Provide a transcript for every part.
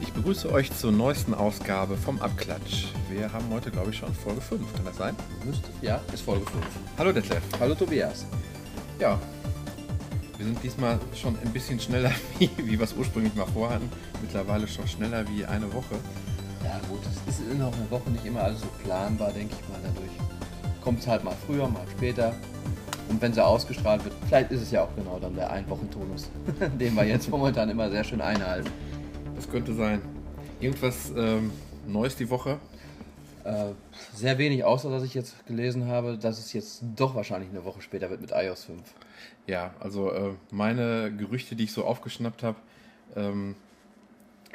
Ich begrüße euch zur neuesten Ausgabe vom Abklatsch. Wir haben heute, glaube ich, schon Folge 5. Kann das sein? Müsste, ja, ist Folge 5. Hallo Detlef. Hallo Tobias. Ja, sind diesmal schon ein bisschen schneller, wie, wie wir es ursprünglich mal vorhatten. Mittlerweile schon schneller wie eine Woche. Ja gut, es ist in auch eine Woche nicht immer alles so planbar, denke ich mal. Dadurch kommt es halt mal früher, mal später. Und wenn sie ausgestrahlt wird, vielleicht ist es ja auch genau dann der Ein-Wochen-Tonus, den wir jetzt momentan immer sehr schön einhalten. Das könnte sein. Irgendwas ähm, Neues die Woche? Äh, sehr wenig, außer dass ich jetzt gelesen habe, dass es jetzt doch wahrscheinlich eine Woche später wird mit iOS 5. Ja, also äh, meine Gerüchte, die ich so aufgeschnappt habe, ähm,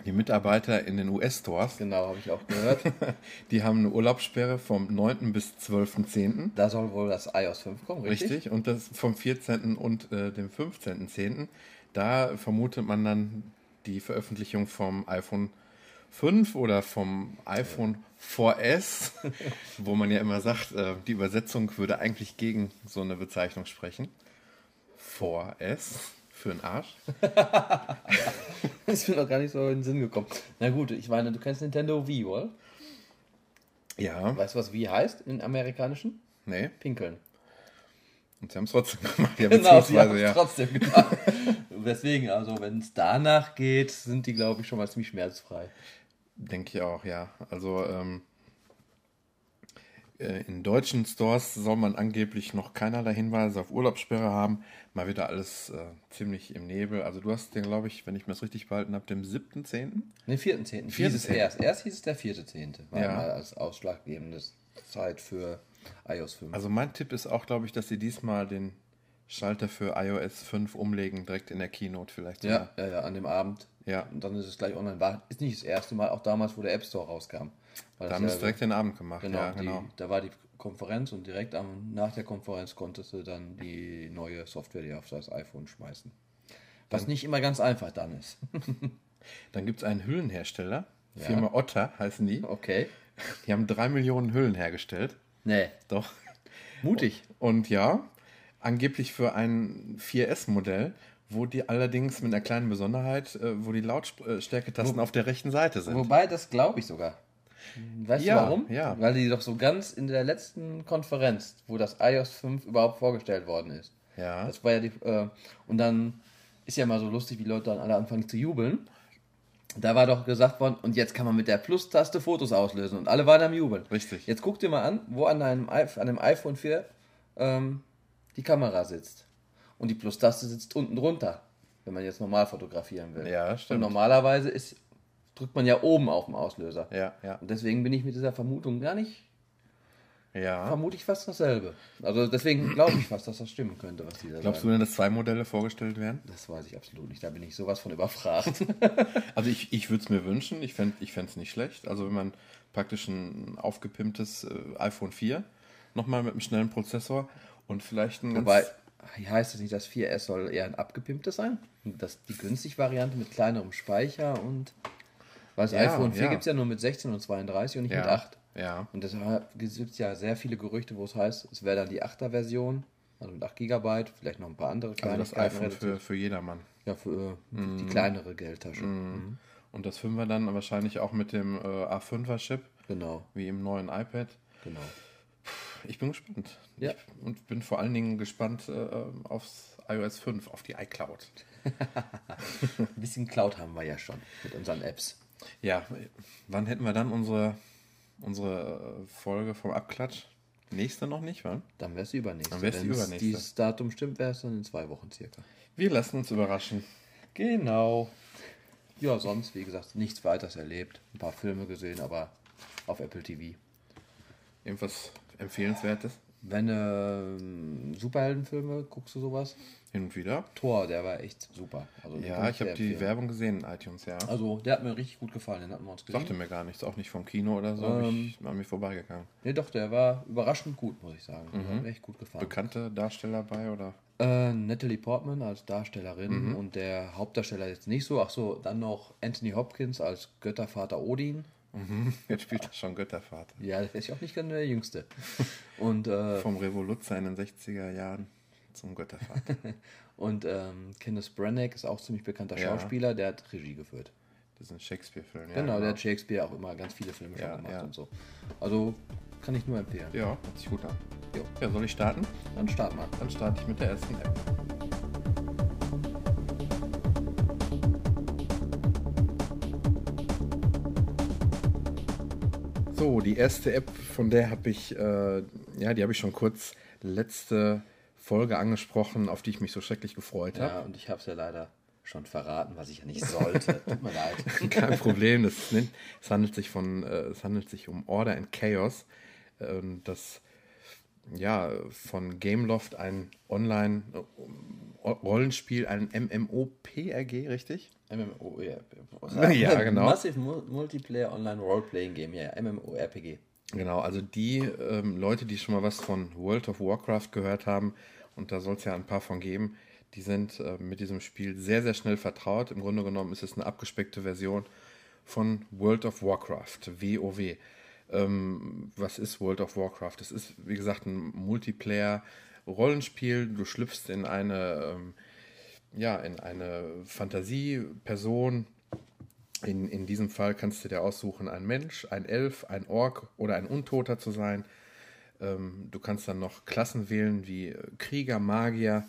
die Mitarbeiter in den US-Stores, Genau, habe ich auch gehört. die haben eine Urlaubssperre vom 9. bis 12.10. da soll wohl das iOS 5 kommen, richtig? Richtig, und das vom 14. und äh, dem 15.10. Da vermutet man dann die Veröffentlichung vom iPhone 5 oder vom iPhone 4S, wo man ja immer sagt, äh, die Übersetzung würde eigentlich gegen so eine Bezeichnung sprechen. 4S für den Arsch. Das ist mir noch gar nicht so in den Sinn gekommen. Na gut, ich meine, du kennst Nintendo Wii, oder? Ja, Weißt du, was Wii heißt in amerikanischen? nee, Pinkeln. und sie haben es trotzdem gemacht. Ja, Genau, sie haben es ja. trotzdem gemacht. Deswegen, also wenn es danach geht, sind die, glaube ich, schon mal ziemlich schmerzfrei. Denke ich auch, ja. Also ähm, äh, in deutschen Stores soll man angeblich noch keinerlei Hinweise auf Urlaubssperre haben. Mal wieder alles äh, ziemlich im Nebel. Also du hast den, glaube ich, wenn ich mir das richtig behalten habe, dem 7.10. Ne, 4.10. Vierten Hieß es Zehnten. erst. Erst hieß es der 4.10. War Ja. mal als ausschlaggebende Zeit für iOS 5. Also mein Tipp ist auch, glaube ich, dass sie diesmal den Schalter für iOS 5 umlegen, direkt in der Keynote vielleicht. ja, ja, ja, an dem Abend. Ja. Und dann ist es gleich online. War ist nicht das erste Mal, auch damals, wo der App Store rauskam. Da haben es direkt den Abend gemacht. Genau, ja, genau. Die, da war die Konferenz und direkt am, nach der Konferenz konntest du dann die neue Software dir auf das iPhone schmeißen. Was nicht immer ganz einfach dann ist. Dann gibt es einen Hüllenhersteller, Ja. Firma Otter heißen die. Okay. Die haben drei Millionen Hüllen hergestellt. Nee. Doch. Mutig. Und ja, angeblich für ein 4S-Modell, wo die allerdings mit einer kleinen Besonderheit, äh, wo die Lautstärketasten auf der rechten Seite sind. Wobei, das glaube ich sogar. Weißt Ja, du warum? ja. Weil die doch so ganz in der letzten Konferenz, wo das iOS 5 überhaupt vorgestellt worden ist. Ja, Das war ja die. Äh, und dann ist ja mal so lustig, wie Leute dann alle anfangen zu jubeln. Da war doch gesagt worden, und jetzt kann man mit der Plus-Taste Fotos auslösen. Und alle waren am Jubeln. Richtig. Jetzt guck dir mal an, wo an einem, an einem iPhone 4 ähm, die Kamera sitzt. Und die Plus-Taste sitzt unten drunter, wenn man jetzt normal fotografieren will. Ja, Und stimmt. normalerweise ist, drückt man ja oben auf den Auslöser. Ja, ja, Und deswegen bin ich mit dieser Vermutung gar nicht, ja. vermute ich fast dasselbe. Also deswegen glaube ich fast, dass das stimmen könnte, was die da Glaubst du sagen. denn, dass zwei Modelle vorgestellt werden? Das weiß ich absolut nicht. Da bin ich sowas von überfragt. Also ich, ich würde es mir wünschen, ich fände es ich nicht schlecht. Also wenn man praktisch ein aufgepimptes äh, iPhone 4 nochmal mit einem schnellen Prozessor und vielleicht ein Wobei, ganz... heißt es nicht, das 4S soll eher ein abgepimptes sein? Das, die günstige Variante mit kleinerem Speicher und. Weil das Ja, iPhone 4 ja. gibt es ja nur mit 16 und 32 und nicht mit Ja, 8. ja. Und deshalb gibt es ja sehr viele Gerüchte, wo es heißt, es wäre dann die 8er Version, also mit 8 GB, vielleicht noch ein paar andere Also das iPhone für, für jedermann. Ja, für äh, die kleinere Geldtasche. Mhm. Und das 5er dann wahrscheinlich auch mit dem äh, A5er-Chip, Genau, wie im neuen iPad. genau. Ich bin gespannt. Ja. Ich, und bin vor allen Dingen gespannt äh, aufs iOS 5, auf die iCloud. Ein bisschen Cloud haben wir ja schon mit unseren Apps. Ja, wann hätten wir dann unsere, unsere äh, Folge vom Abklatsch? Nächste noch nicht, wa? Dann wäre es übernächste. Dann wär's die Wenn's übernächste. dieses Datum stimmt, wäre es dann in zwei Wochen circa. Wir lassen uns überraschen. Genau. Ja, sonst, wie gesagt, nichts weiteres erlebt. Ein paar Filme gesehen, aber auf Apple TV. Irgendwas Empfehlenswertes? Wenn äh, Superheldenfilme, guckst du sowas? Hin und wieder. Thor, der war echt super. Also, Ja, ich habe die empfehlen. Werbung gesehen in iTunes, ja. Also, der hat mir richtig gut gefallen, den hatten wir uns gesehen. Sagte mir gar nichts, auch nicht vom Kino oder so. hab ich an mir vorbeigegangen. Nee, doch, der war überraschend gut, muss ich sagen. Mhm. Hat mir echt gut gefallen. Bekannte Darsteller bei oder? Äh, Natalie Portman als Darstellerin Mhm. und der Hauptdarsteller jetzt nicht so. Ach so, dann noch Anthony Hopkins als Göttervater Odin. Jetzt spielt er schon Göttervater. Ja, der ist auch nicht ganz der Jüngste. Und, äh, Vom Revoluzzer in den 60er Jahren zum Göttervater. und ähm, Kenneth Branagh ist auch ziemlich bekannter Ja. Schauspieler, der hat Regie geführt. Das ist ein Shakespeare-Film. Ja, genau, der hat Shakespeare auch immer ganz viele Filme Ja, schon gemacht ja. und so. Also kann ich nur empfehlen. Ja, hört sich gut an. Jo. Ja, soll ich starten? Dann starten wir. Dann starte ich mit der ersten App. So, die erste App, von der habe ich, äh, ja, die habe ich schon kurz letzte Folge angesprochen, auf die ich mich so schrecklich gefreut habe. Ja, und ich habe es ja leider schon verraten, was ich ja nicht sollte. Tut mir leid. Kein Problem. Das es, handelt sich von, äh, es handelt sich um Order and Chaos. Ähm, das ja von Gameloft ein Online-Rollenspiel, ein MMOPRG, richtig? MMO, ja. Genau. Massive Mu- Multiplayer Online Roleplaying Game, ja, MMORPG. Genau, also die ähm, Leute, die schon mal was von World of Warcraft gehört haben, und da soll es ja ein paar von geben, die sind äh, mit diesem Spiel sehr, sehr schnell vertraut. Im Grunde genommen ist es eine abgespeckte Version von World of Warcraft, WoW. Ähm, was ist World of Warcraft? Es ist, wie gesagt, ein Multiplayer-Rollenspiel. Du schlüpfst in eine, ähm, ja, in eine Fantasieperson, in, in diesem Fall kannst du dir aussuchen, ein Mensch, ein Elf, ein Ork oder ein Untoter zu sein. Ähm, du kannst dann noch Klassen wählen wie Krieger, Magier,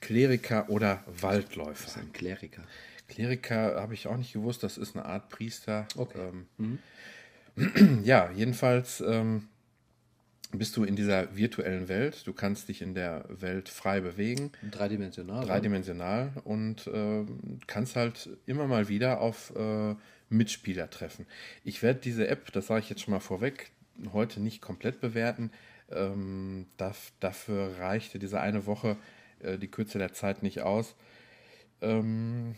Kleriker oder Waldläufer. Ein Kleriker. Kleriker habe ich auch nicht gewusst, das ist eine Art Priester. Okay. Ähm, ja, jedenfalls ähm, bist du in dieser virtuellen Welt. Du kannst dich in der Welt frei bewegen Dreidimensional. dreidimensional und äh, kannst halt immer mal wieder auf äh, Mitspieler treffen. Ich werde diese App, das sage ich jetzt schon mal vorweg, heute nicht komplett bewerten. Ähm, darf, dafür reichte diese eine Woche äh, die Kürze der Zeit nicht aus. Ähm,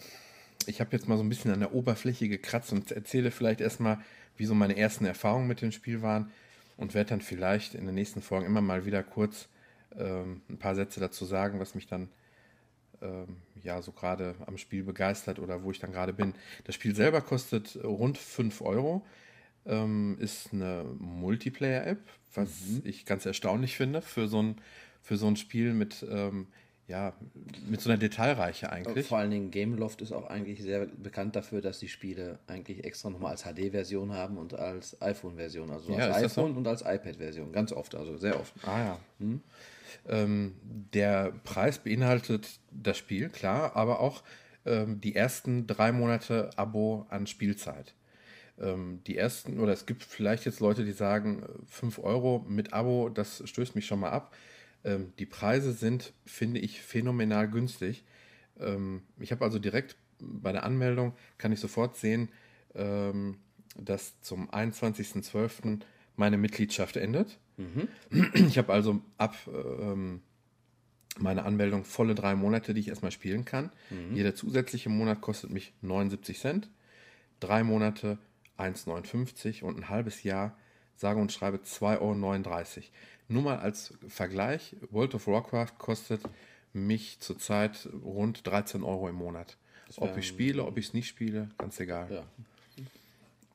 ich habe jetzt mal so ein bisschen an der Oberfläche gekratzt und erzähle vielleicht erstmal, wie so meine ersten Erfahrungen mit dem Spiel waren und werde dann vielleicht in den nächsten Folgen immer mal wieder kurz ähm, ein paar Sätze dazu sagen, was mich dann ähm, ja so gerade am Spiel begeistert oder wo ich dann gerade bin. Das Spiel selber kostet rund 5 Euro, ähm, ist eine Multiplayer-App, was ich ganz erstaunlich finde für so ein, für so ein Spiel mit, ähm, ja, mit so einer Detailreiche eigentlich. Vor allen Dingen Gameloft ist auch eigentlich sehr bekannt dafür, dass die Spiele eigentlich extra nochmal als HD-Version haben und als iPhone-Version. Also Ja, als so? iPhone und als iPad-Version. Ganz oft, also sehr oft. Ah ja. Ähm, der Preis beinhaltet das Spiel, klar, aber auch ähm, die ersten drei Monate Abo an Spielzeit. Ähm, die ersten, oder es gibt vielleicht jetzt Leute, die sagen, 5 Euro mit Abo, das stößt mich schon mal ab. Ähm, die Preise sind, finde ich, phänomenal günstig. Ähm, ich habe also direkt bei der Anmeldung, kann ich sofort sehen, ähm, dass zum 21.12. meine Mitgliedschaft endet. Ich habe also ab ähm, meiner Anmeldung volle drei Monate, die ich erstmal spielen kann. Jeder zusätzliche Monat kostet mich 79 Cent. Drei Monate 1,59 und ein halbes Jahr, sage und schreibe 2,39 Euro. Nur mal als Vergleich, World of Warcraft kostet mich zurzeit rund 13 Euro im Monat. Ob ich spiele, ob ich es nicht spiele, ganz egal. Ja.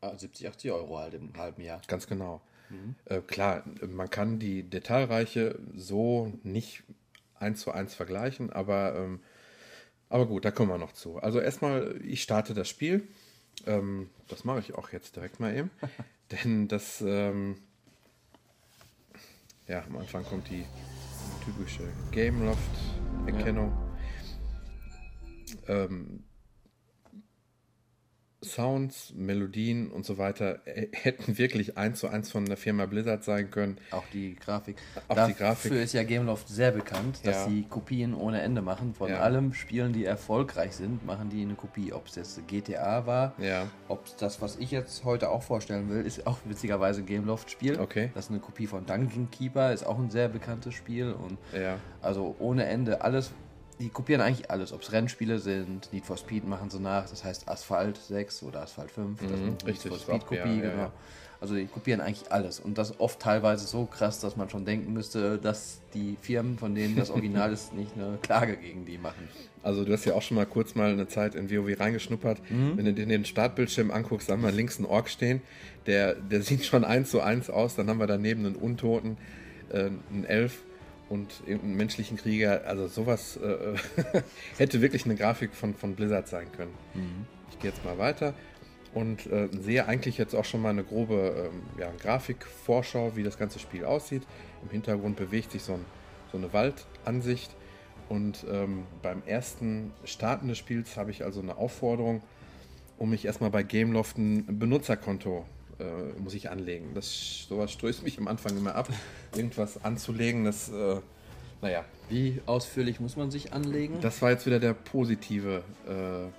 Ah, 70, 80 Euro halt im halben Jahr. Ganz genau. Äh, klar, man kann die Detailreiche so nicht eins zu eins vergleichen, aber, ähm, aber gut, da kommen wir noch zu. Also erstmal, ich starte das Spiel. Ähm, das mache ich auch jetzt direkt mal eben. Denn das, ähm, ja, am Anfang kommt die typische Gameloft-Erkennung. Ähm, Sounds, Melodien und so weiter äh, hätten wirklich eins zu eins von der Firma Blizzard sein können. Auch die Grafik. Auch Dafür die Grafik. ist ja Gameloft sehr bekannt, dass Ja. sie Kopien ohne Ende machen. Von Ja. allem Spielen, die erfolgreich sind, machen die eine Kopie. Ob es jetzt GTA war, Ja. ob es das, was ich jetzt heute auch vorstellen will, ist auch witzigerweise ein Gameloft-Spiel. Okay. Das ist eine Kopie von Dungeon Keeper, ist auch ein sehr bekanntes Spiel. Und Ja. also ohne Ende alles. Die kopieren eigentlich alles, ob es Rennspiele sind, Need for Speed machen sie nach, das heißt Asphalt 6 oder Asphalt 5, das ist Need Mhm, richtig, for Speed Kopie, ja, ja, genau. ja. Also die kopieren eigentlich alles und das oft teilweise so krass, dass man schon denken müsste, dass die Firmen, von denen das Original ist, nicht eine Klage gegen die machen. Also du hast ja auch schon mal kurz mal eine Zeit in WoW reingeschnuppert. Wenn du dir den Startbildschirm anguckst, haben wir links einen Ork stehen, der, der sieht schon eins zu eins aus. Dann haben wir daneben einen Untoten, äh, einen Elf und irgendeinen menschlichen Krieger. Also sowas äh, hätte wirklich eine Grafik von, von Blizzard sein können. Ich gehe jetzt mal weiter und äh, sehe eigentlich jetzt auch schon mal eine grobe ähm, ja, Grafikvorschau, wie das ganze Spiel aussieht. Im Hintergrund bewegt sich so, ein, so eine Waldansicht. Und ähm, beim ersten Starten des Spiels habe ich also eine Aufforderung, um mich erstmal bei Gameloft ein Benutzerkonto äh, muss ich anlegen. Das sowas stößt mich am Anfang immer ab, irgendwas anzulegen. Das, äh, naja, Wie ausführlich muss man sich anlegen? das war jetzt wieder der positive äh,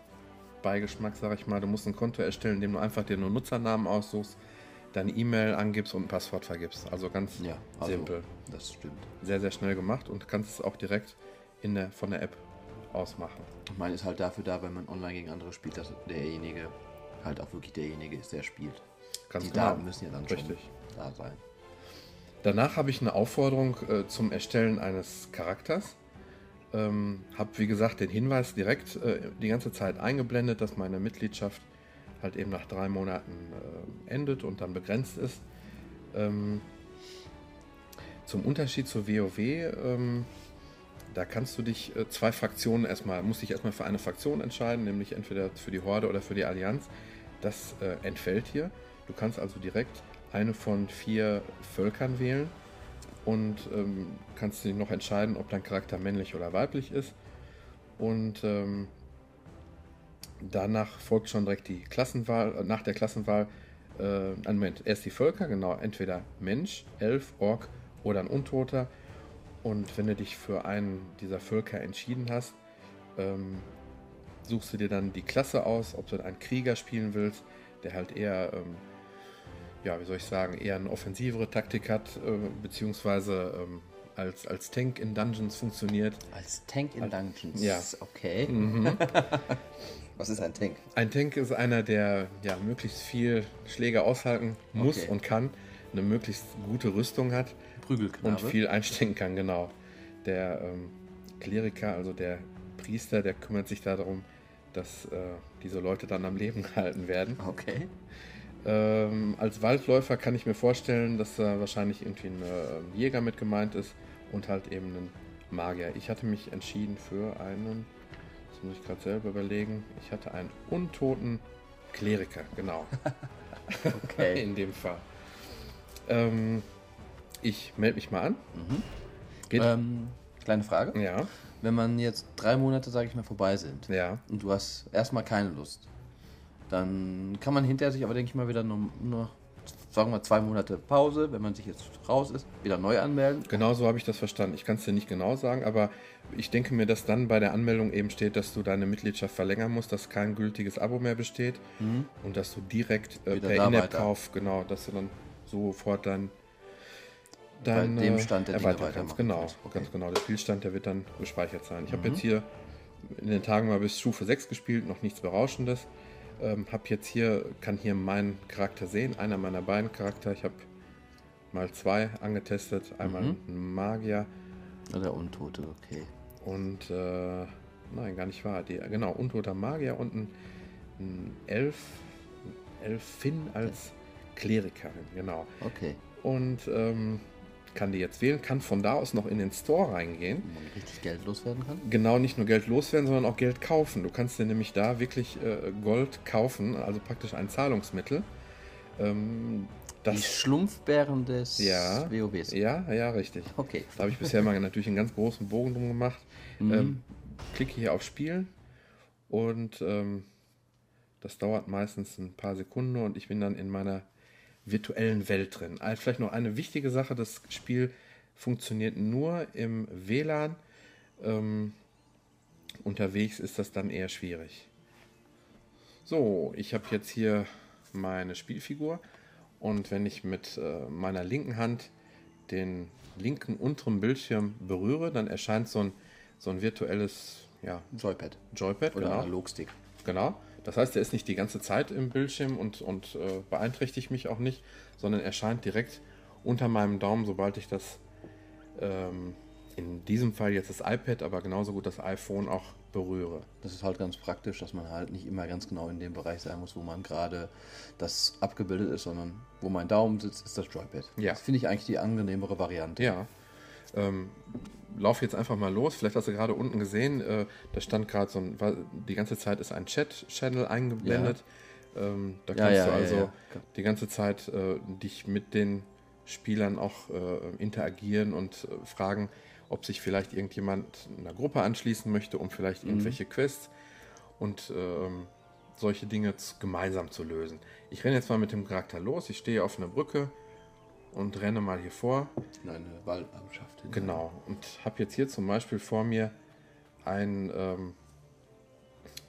Beigeschmack, sag ich mal. Du musst ein Konto erstellen, indem du einfach dir nur Nutzernamen aussuchst, deine E-Mail angibst und ein Passwort vergibst. Also ganz ja, also, simpel. Das stimmt. Sehr, sehr schnell gemacht und kannst es auch direkt in der, von der App ausmachen. Ich meine, ist halt dafür da, wenn man online gegen andere spielt, dass derjenige halt auch wirklich derjenige ist, der spielt. Ganz die genau. Daten müssen ja dann Richtig. schon da sein. Danach habe ich eine Aufforderung äh, zum Erstellen eines Charakters. Ähm, habe, wie gesagt, den Hinweis direkt äh, die ganze Zeit eingeblendet, dass meine Mitgliedschaft halt eben nach drei Monaten äh, endet und dann begrenzt ist. Ähm, zum Unterschied zur WoW, ähm, da kannst du dich äh, zwei Fraktionen erstmal, musst dich erstmal für eine Fraktion entscheiden, nämlich entweder für die Horde oder für die Allianz. Das äh, entfällt hier. Du kannst also direkt eine von vier Völkern wählen und ähm, kannst dich noch entscheiden, ob dein Charakter männlich oder weiblich ist. Und ähm, danach folgt schon direkt die Klassenwahl, äh, nach der Klassenwahl, äh, einen Moment, erst die Völker, genau, entweder Mensch, Elf, Ork oder ein Untoter. Und wenn du dich für einen dieser Völker entschieden hast, ähm, suchst du dir dann die Klasse aus, ob du einen Krieger spielen willst, der halt eher, ähm, ja, wie soll ich sagen, eher eine offensivere Taktik hat, äh, beziehungsweise ähm, als, als Tank in Dungeons funktioniert. Als Tank in Dungeons. Ja. Okay. Was ist ein Tank? Ein Tank ist einer, der ja möglichst viel Schläge aushalten muss Okay. und kann, eine möglichst gute Rüstung hat und viel einstecken kann, genau. Der ähm, Kleriker, also der Priester, der kümmert sich darum, dass äh, diese Leute dann am Leben gehalten werden. Okay. Ähm, als Waldläufer kann ich mir vorstellen, dass da wahrscheinlich irgendwie ein äh, Jäger mit gemeint ist und halt eben ein Magier. Ich hatte mich entschieden für einen, das muss ich gerade selber überlegen, ich hatte einen untoten Kleriker, genau. Okay. In dem Fall. Ähm, ich melde mich mal an. Geht? ähm, kleine Frage. Ja, Wenn man jetzt drei Monate, sage ich mal, vorbei sind ja. und du hast erstmal keine Lust, dann kann man hinterher sich aber, denke ich mal, wieder nur, nur, sagen wir, zwei Monate Pause, wenn man sich jetzt raus ist, wieder neu anmelden. Genau so habe ich das verstanden. Ich kann es dir nicht genau sagen, aber ich denke mir, dass dann bei der Anmeldung eben steht, dass du deine Mitgliedschaft verlängern musst, dass kein gültiges Abo mehr besteht und dass du direkt äh, per In-App-Kauf, genau, dass du dann sofort dein, dein Bei dem Stand der Dinge kannst. weitermachen Genau. Okay. ganz genau. Der Spielstand, der wird dann gespeichert sein. Ich habe jetzt hier in den Tagen mal bis Stufe 6 gespielt, noch nichts Berauschendes. Ähm, habe jetzt hier, kann hier meinen Charakter sehen, einer meiner beiden Charakter. Ich habe mal zwei angetestet, einmal Mhm. einen Magier Oder Untote, okay. und äh, nein, gar nicht wahr. Die, genau, untoter Magier und ein, ein Elf, Elfin als Klerikerin, genau. Okay. Und ähm, kann die jetzt wählen, kann von da aus noch in den Store reingehen. Wo man richtig Geld loswerden kann. Genau, nicht nur Geld loswerden, sondern auch Geld kaufen. Du kannst dir nämlich da wirklich äh, Gold kaufen, also praktisch ein Zahlungsmittel. Ähm, Die das, Schlumpfbären des Ja. WoWs. ja, ja, richtig. Okay. Da habe ich bisher mal natürlich einen ganz großen Bogen drum gemacht. Mhm. Ähm, klicke hier auf Spielen und ähm, Das dauert meistens ein paar Sekunden und ich bin dann in meiner virtuellen Welt drin. Also vielleicht noch eine wichtige Sache, das Spiel funktioniert nur im WLAN. Ähm, unterwegs ist das dann eher schwierig. So, ich habe jetzt hier meine Spielfigur und wenn ich mit äh, meiner linken Hand den linken unteren Bildschirm berühre, dann erscheint so ein, so ein virtuelles ja, Joypad. Joypad Oder genau. Analogstick. Genau. Das heißt, er ist nicht die ganze Zeit im Bildschirm und, und äh, beeinträchtigt mich auch nicht, sondern erscheint direkt unter meinem Daumen, sobald ich das, ähm, in diesem Fall jetzt das iPad, aber genauso gut das iPhone auch berühre. Das ist halt ganz praktisch, dass man halt nicht immer ganz genau in dem Bereich sein muss, wo man gerade das abgebildet ist, sondern wo mein Daumen sitzt, ist das Joypad. Ja. Das finde ich eigentlich die angenehmere Variante. Ja. Ähm, lauf jetzt einfach mal los. Vielleicht hast du gerade unten gesehen, äh, da stand gerade so ein, die ganze Zeit ist ein Chat-Channel eingeblendet. Ähm, da Ja, kannst ja, du ja, also ja. die ganze Zeit äh, dich mit den Spielern auch äh, interagieren und äh, fragen, ob sich vielleicht irgendjemand einer Gruppe anschließen möchte, um vielleicht Mhm. irgendwelche Quests und ähm, solche Dinge gemeinsam zu lösen. Ich renne jetzt mal mit dem Charakter los. Ich stehe auf einer Brücke und renne mal hier vor. In eine Waldlandschaft. hinein. Genau. Und habe jetzt hier zum Beispiel vor mir ein, ähm,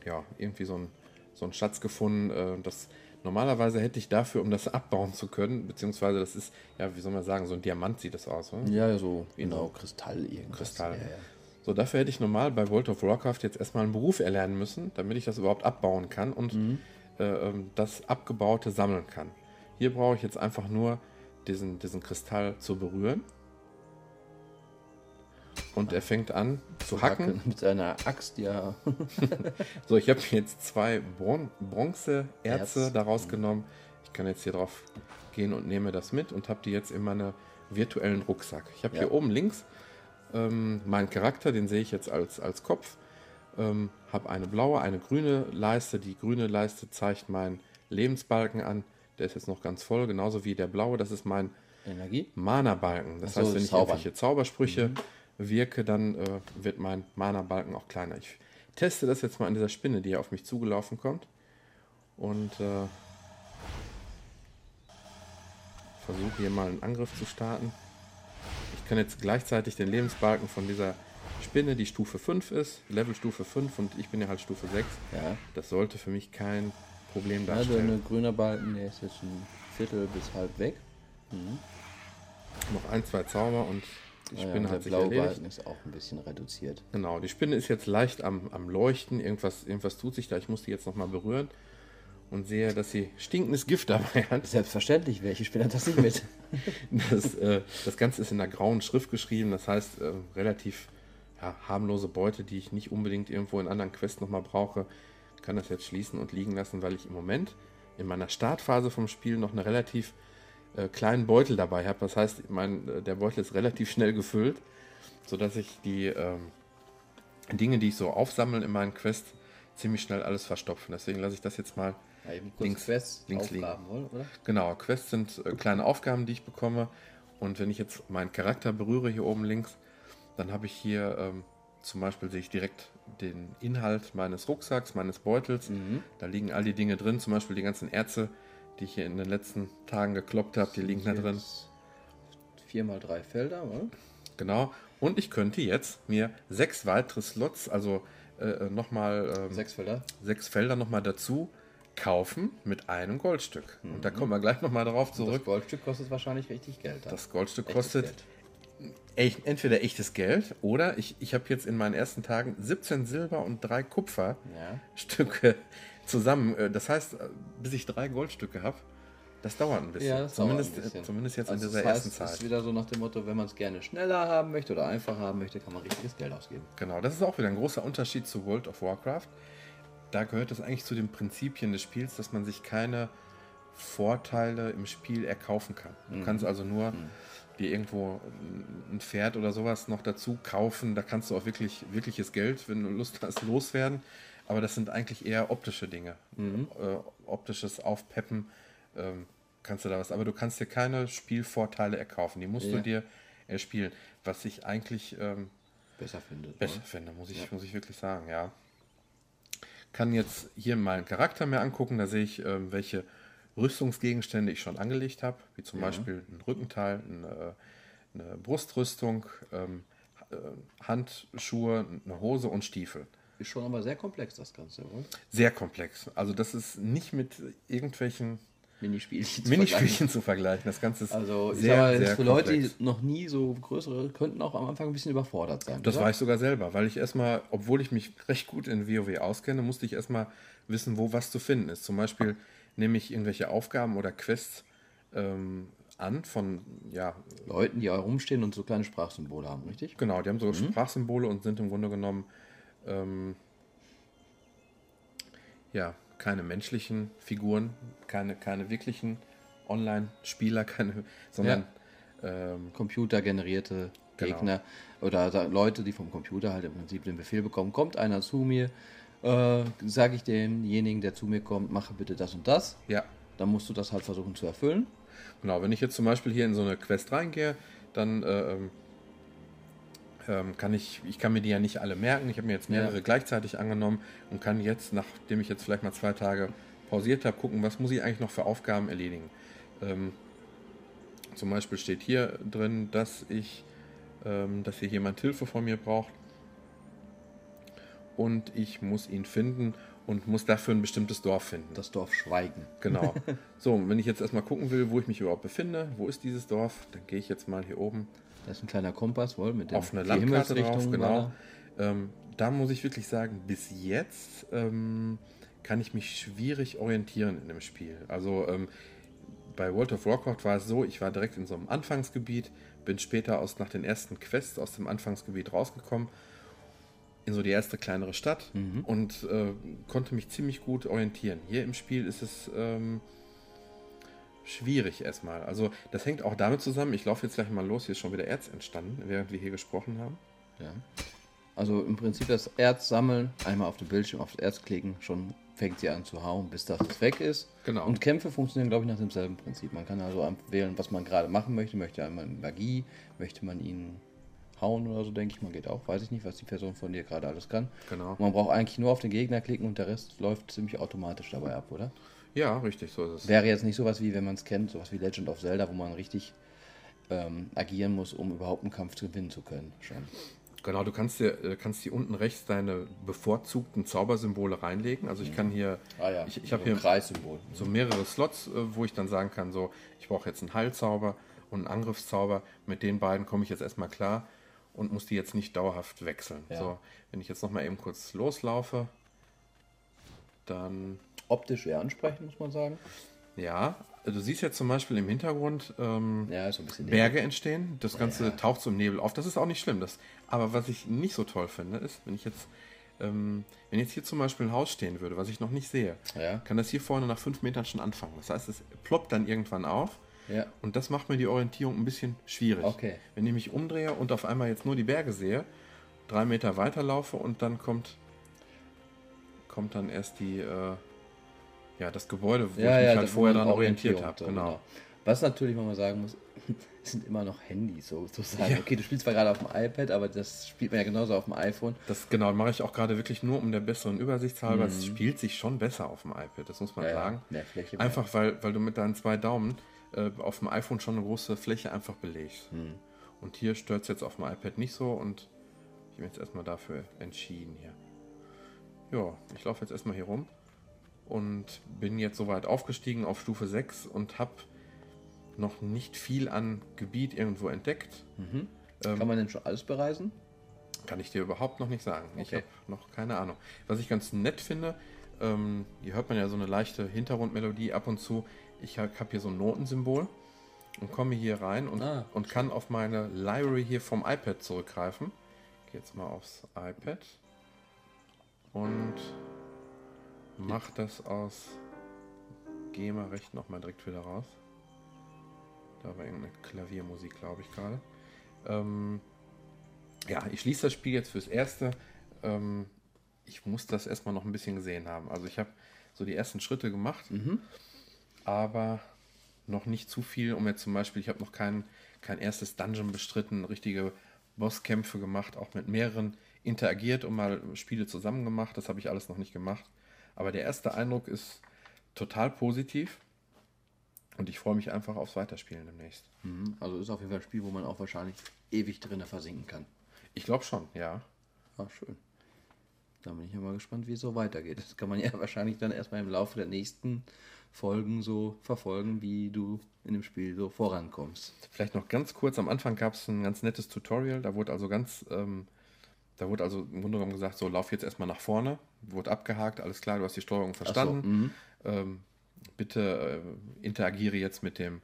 ja, irgendwie so ein, so ein Schatz gefunden. Äh, das normalerweise hätte ich dafür, um das abbauen zu können, beziehungsweise das ist, ja, wie soll man sagen, so ein Diamant sieht das aus, oder? Ja, so Genau. genau, Kristall irgendwas. Kristall. Ja, ja. So, dafür hätte ich normal bei World of Warcraft jetzt erstmal einen Beruf erlernen müssen, damit ich das überhaupt abbauen kann und äh, ähm, das Abgebaute sammeln kann. Hier brauche ich jetzt einfach nur diesen, diesen Kristall zu berühren. Und er fängt an zu hacken. Mit seiner Axt, ja. So, ich habe jetzt zwei Bron Bronzeerze Erz. daraus genommen. Ich kann jetzt hier drauf gehen und nehme das mit und habe die jetzt in meinem virtuellen Rucksack. Ich habe Ja. hier oben links ähm, meinen Charakter, den sehe ich jetzt als, als Kopf. Ähm, habe eine blaue, eine grüne Leiste. Die grüne Leiste zeigt meinen Lebensbalken an. Der ist jetzt noch ganz voll, genauso wie der blaue. Das ist mein. Mana-Balken. Das so, heißt, wenn ich irgendwelche Zaubersprüche wirke, dann äh, wird mein Mana-Balken auch kleiner. Ich teste das jetzt mal an dieser Spinne, die hier auf mich zugelaufen kommt. Und äh, versuche hier mal einen Angriff zu starten. Ich kann jetzt gleichzeitig den Lebensbalken von dieser Spinne, die Stufe 5 ist, Levelstufe 5 und ich bin ja halt Stufe 6. Ja. Das sollte für mich kein Problem Also darstellen. ein grüner Balken, der ist jetzt ein Viertel bis halb weg. Noch ein, zwei Zauber und die Ah ja, Spinne und der hat sich blaue erledigt. Balken ist auch ein bisschen reduziert. Genau, die Spinne ist jetzt leicht am, am Leuchten. Irgendwas, irgendwas tut sich da. Ich muss die jetzt nochmal berühren und sehe, dass sie stinkendes Gift dabei hat. Selbstverständlich, welche Spinne hat das nicht mit? Das, äh, das Ganze ist in einer grauen Schrift geschrieben. Das heißt, äh, relativ ja, harmlose Beute, die ich nicht unbedingt irgendwo in anderen Quests nochmal brauche. Kann das jetzt schließen und liegen lassen, weil ich im Moment in meiner Startphase vom Spiel noch einen relativ äh, kleinen Beutel dabei habe. Das heißt, mein, äh, der Beutel ist relativ schnell gefüllt, sodass ich die ähm, Dinge, die ich so aufsammle in meinen Quests, ziemlich schnell alles verstopfen. Deswegen lasse ich das jetzt mal Ja, eben Links- Quests links liegen. Aufgaben, oder? Genau, Quests sind äh, kleine Aufgaben, die ich bekomme. Und wenn ich jetzt meinen Charakter berühre hier oben links, dann habe ich hier ähm, zum Beispiel sehe ich direkt den Inhalt meines Rucksacks, meines Beutels. Da liegen all die Dinge drin, zum Beispiel die ganzen Erze, die ich hier in den letzten Tagen gekloppt habe, die liegen da drin. Vier mal drei Felder, oder? Genau. Und ich könnte jetzt mir sechs weitere Slots, also äh, nochmal ähm, Sechs Felder. sechs Felder nochmal dazu kaufen mit einem Goldstück. Und da kommen wir gleich nochmal darauf Das zurück. Goldstück kostet wahrscheinlich richtig Geld. dann. Das Goldstück Echtes kostet Geld. Echt, entweder echtes Geld oder ich, ich habe jetzt in meinen ersten Tagen 17 Silber und drei Kupferstücke Ja. zusammen. Äh, Das heißt, äh, bis ich drei Goldstücke habe, das dauert ein bisschen. Ja, das zumindest, dauert ein bisschen. äh, zumindest jetzt Also in dieser das heißt, ersten Es ist Zeit. wieder so nach dem Motto, wenn man es gerne schneller haben möchte oder einfacher haben möchte, kann man richtiges Geld ausgeben. Genau, das ist auch wieder ein großer Unterschied zu World of Warcraft. Da gehört es eigentlich zu den Prinzipien des Spiels, dass man sich keine Vorteile im Spiel erkaufen kann. Du kannst also nur dir irgendwo ein Pferd oder sowas noch dazu kaufen. Da kannst du auch wirklich wirkliches Geld, wenn du Lust hast, loswerden. Aber das sind eigentlich eher optische Dinge. Äh, optisches Aufpeppen ähm, kannst du da was. Aber du kannst dir keine Spielvorteile erkaufen. Die musst du Ja. dir erspielen. Was ich eigentlich ähm, Besser findet. besser oder? finde, muss ich, muss ich wirklich sagen, ja. kann jetzt hier meinen Charakter mehr angucken. Da sehe ich, ähm, welche Rüstungsgegenstände ich schon angelegt habe, wie zum ja. Beispiel ein Rückenteil, eine, eine Brustrüstung, ähm, äh, Handschuhe, eine Hose und Stiefel. Ist schon aber sehr komplex, das Ganze, oder? Sehr komplex. Also das ist nicht mit irgendwelchen Minispielchen, zu, Minispielchen vergleichen. zu vergleichen. Das Ganze ist also ich sehr, mal, sehr für komplex. Leute, die noch nie so größere, könnten auch am Anfang ein bisschen überfordert sein. Das oder? war ich sogar selber, weil ich erstmal, obwohl ich mich recht gut in WoW auskenne, musste ich erstmal wissen, wo was zu finden ist. Zum Beispiel nehme ich irgendwelche Aufgaben oder Quests ähm, an von ja, Leuten, die rumstehen und so kleine Sprachsymbole haben, richtig? Genau, die haben so mhm. Sprachsymbole und sind im Grunde genommen ähm, ja, keine menschlichen Figuren, keine, keine wirklichen Online-Spieler, keine, sondern ja. ähm, computergenerierte genau. Gegner genau. oder Leute, die vom Computer halt im Prinzip den Befehl bekommen, kommt einer zu mir, äh, sage ich demjenigen, der zu mir kommt, mache bitte das und das. Ja. Dann musst du das halt versuchen zu erfüllen. Genau, wenn ich jetzt zum Beispiel hier in so eine Quest reingehe, dann äh, ähm, ähm, kann ich, ich kann mir die ja nicht alle merken. Ich habe mir jetzt mehrere ja. gleichzeitig angenommen und kann jetzt, nachdem ich jetzt vielleicht mal zwei Tage pausiert habe, gucken, was muss ich eigentlich noch für Aufgaben erledigen. Ähm, zum Beispiel steht hier drin, dass ich, ähm, dass hier jemand Hilfe von mir braucht und ich muss ihn finden und muss dafür ein bestimmtes Dorf finden. Das Dorf Schweigen. Genau. So, wenn ich jetzt erstmal gucken will, wo ich mich überhaupt befinde, wo ist dieses Dorf, dann gehe ich jetzt mal hier oben da ist ein kleiner Kompass, wohl, mit dem Auf eine Landkarte drauf, genau. Ähm, da muss ich wirklich sagen, bis jetzt ähm, kann ich mich schwierig orientieren in dem Spiel. Also ähm, bei World of Warcraft war es so, ich war direkt in so einem Anfangsgebiet, bin später aus, nach den ersten Quests aus dem Anfangsgebiet rausgekommen, in so die erste kleinere Stadt mhm. und äh, konnte mich ziemlich gut orientieren. Hier im Spiel ist es ähm, schwierig erstmal. Also das hängt auch damit zusammen, ich laufe jetzt gleich mal los, hier ist schon wieder Erz entstanden, während wir hier gesprochen haben. Ja. Also im Prinzip das Erz sammeln, einmal auf dem Bildschirm auf das Erz klicken, schon fängt sie an zu hauen, bis das weg ist. Genau. Und Kämpfe funktionieren, glaube ich, nach demselben Prinzip. Man kann also wählen, was man gerade machen möchte. Möchte einmal Magie, möchte man ihn hauen oder so, denke ich mal, geht auch. Weiß ich nicht, was die Person von dir gerade alles kann. Genau. Man braucht eigentlich nur auf den Gegner klicken und der Rest läuft ziemlich automatisch dabei ab, oder? Ja, richtig, so ist es. Wäre jetzt nicht sowas wie, wenn man es kennt, sowas wie Legend of Zelda, wo man richtig ähm, agieren muss, um überhaupt einen Kampf gewinnen zu können. Schon. Genau, du kannst dir, äh, kannst hier unten rechts deine bevorzugten Zaubersymbole reinlegen. Also ich kann hier, ah ja, ich, ich habe hier Kreissymbol. so mehrere Slots, äh, wo ich dann sagen kann, so, ich brauche jetzt einen Heilzauber und einen Angriffszauber. Mit den beiden komme ich jetzt erstmal klar und muss die jetzt nicht dauerhaft wechseln. Ja. So, wenn ich jetzt nochmal eben kurz loslaufe, dann optisch sehr ansprechend, muss man sagen. Ja, du siehst jetzt zum Beispiel im Hintergrund ähm, ja, so Berge entstehen. Das Ganze ja. taucht so im Nebel auf. Das ist auch nicht schlimm. Das, aber was ich nicht so toll finde, ist, wenn ich jetzt, ähm, wenn jetzt hier zum Beispiel ein Haus stehen würde, was ich noch nicht sehe, ja. kann das hier vorne nach fünf Metern schon anfangen. Das heißt, es ploppt dann irgendwann auf. Ja. Und das macht mir die Orientierung ein bisschen schwierig. Okay. Wenn ich mich umdrehe und auf einmal jetzt nur die Berge sehe, drei Meter weiter laufe und dann kommt, kommt dann erst die, äh, ja, das Gebäude, wo ja, ich mich ja, halt vorher dann orientiert habe. Genau. genau. Was natürlich, wenn man sagen muss, sind immer noch Handys sozusagen. Ja. Okay, du spielst zwar gerade auf dem iPad, aber das spielt man ja genauso auf dem iPhone. Das genau, mache ich auch gerade wirklich nur um der besseren Übersicht halber. Mhm. Es spielt sich schon besser auf dem iPad, das muss man ja, sagen. Mehr Fläche einfach weil, weil du mit deinen zwei Daumen äh, auf dem iPhone schon eine große Fläche einfach belegst. Mhm. Und hier stört es jetzt auf dem iPad nicht so und ich bin jetzt erstmal dafür entschieden hier. Ja, ich laufe jetzt erstmal hier rum und bin jetzt soweit aufgestiegen auf Stufe 6 und habe noch nicht viel an Gebiet irgendwo entdeckt. Mhm. Ähm, kann man denn schon alles bereisen? Kann ich dir überhaupt noch nicht sagen. Okay. Ich habe noch keine Ahnung. Was ich ganz nett finde, ähm, hier hört man ja so eine leichte Hintergrundmelodie ab und zu. Ich habe hier so ein Notensymbol und komme hier rein und, ah, und kann auf meine Library hier vom iPad zurückgreifen. Ich gehe jetzt mal aufs iPad und Mach das aus GEMA-Recht nochmal direkt wieder raus. Da war irgendeine Klaviermusik, glaube ich, gerade. Ähm, ja, ich schließe das Spiel jetzt fürs Erste. Ähm, ich muss das erstmal noch ein bisschen gesehen haben. Also ich habe so die ersten Schritte gemacht, mhm. aber noch nicht zu viel, um jetzt zum Beispiel, ich habe noch kein, kein erstes Dungeon bestritten, richtige Bosskämpfe gemacht, auch mit mehreren interagiert und mal Spiele zusammen gemacht. Das habe ich alles noch nicht gemacht. Aber der erste Eindruck ist total positiv. Und ich freue mich einfach aufs Weiterspielen demnächst. Mhm. Also ist auf jeden Fall ein Spiel, wo man auch wahrscheinlich ewig drin versinken kann. Ich glaube schon, ja. Ah, schön. Da bin ich ja mal gespannt, wie es so weitergeht. Das kann man ja wahrscheinlich dann erstmal im Laufe der nächsten Folgen so verfolgen, wie du in dem Spiel so vorankommst. Vielleicht noch ganz kurz, am Anfang gab es ein ganz nettes Tutorial, da wurde also ganz, ähm, da wurde also im Grunde genommen gesagt, so lauf jetzt erstmal nach vorne, wurde abgehakt, alles klar, du hast die Steuerung verstanden. So, ähm, bitte äh, interagiere jetzt mit dem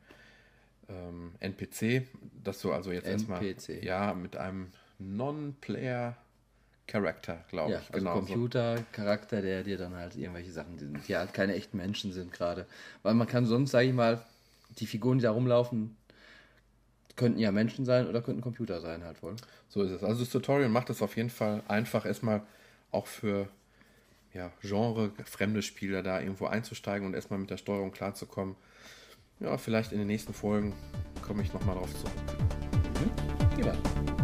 ähm, NPC, dass du also jetzt erstmal ja mit einem Non-Player Character, glaube ja, ich. Also genau Computer-Charakter, der dir dann halt irgendwelche Sachen, die, die halt keine echten Menschen sind gerade. Weil man kann sonst, sage ich mal, die Figuren, die da rumlaufen, könnten ja Menschen sein oder könnten Computer sein halt wohl. So ist es. Also das Tutorial macht es auf jeden Fall einfach erstmal auch für ja, Genre fremde Spieler da irgendwo einzusteigen und erstmal mit der Steuerung klarzukommen. Ja, vielleicht in den nächsten Folgen komme ich nochmal drauf zurück. Mhm. Ja.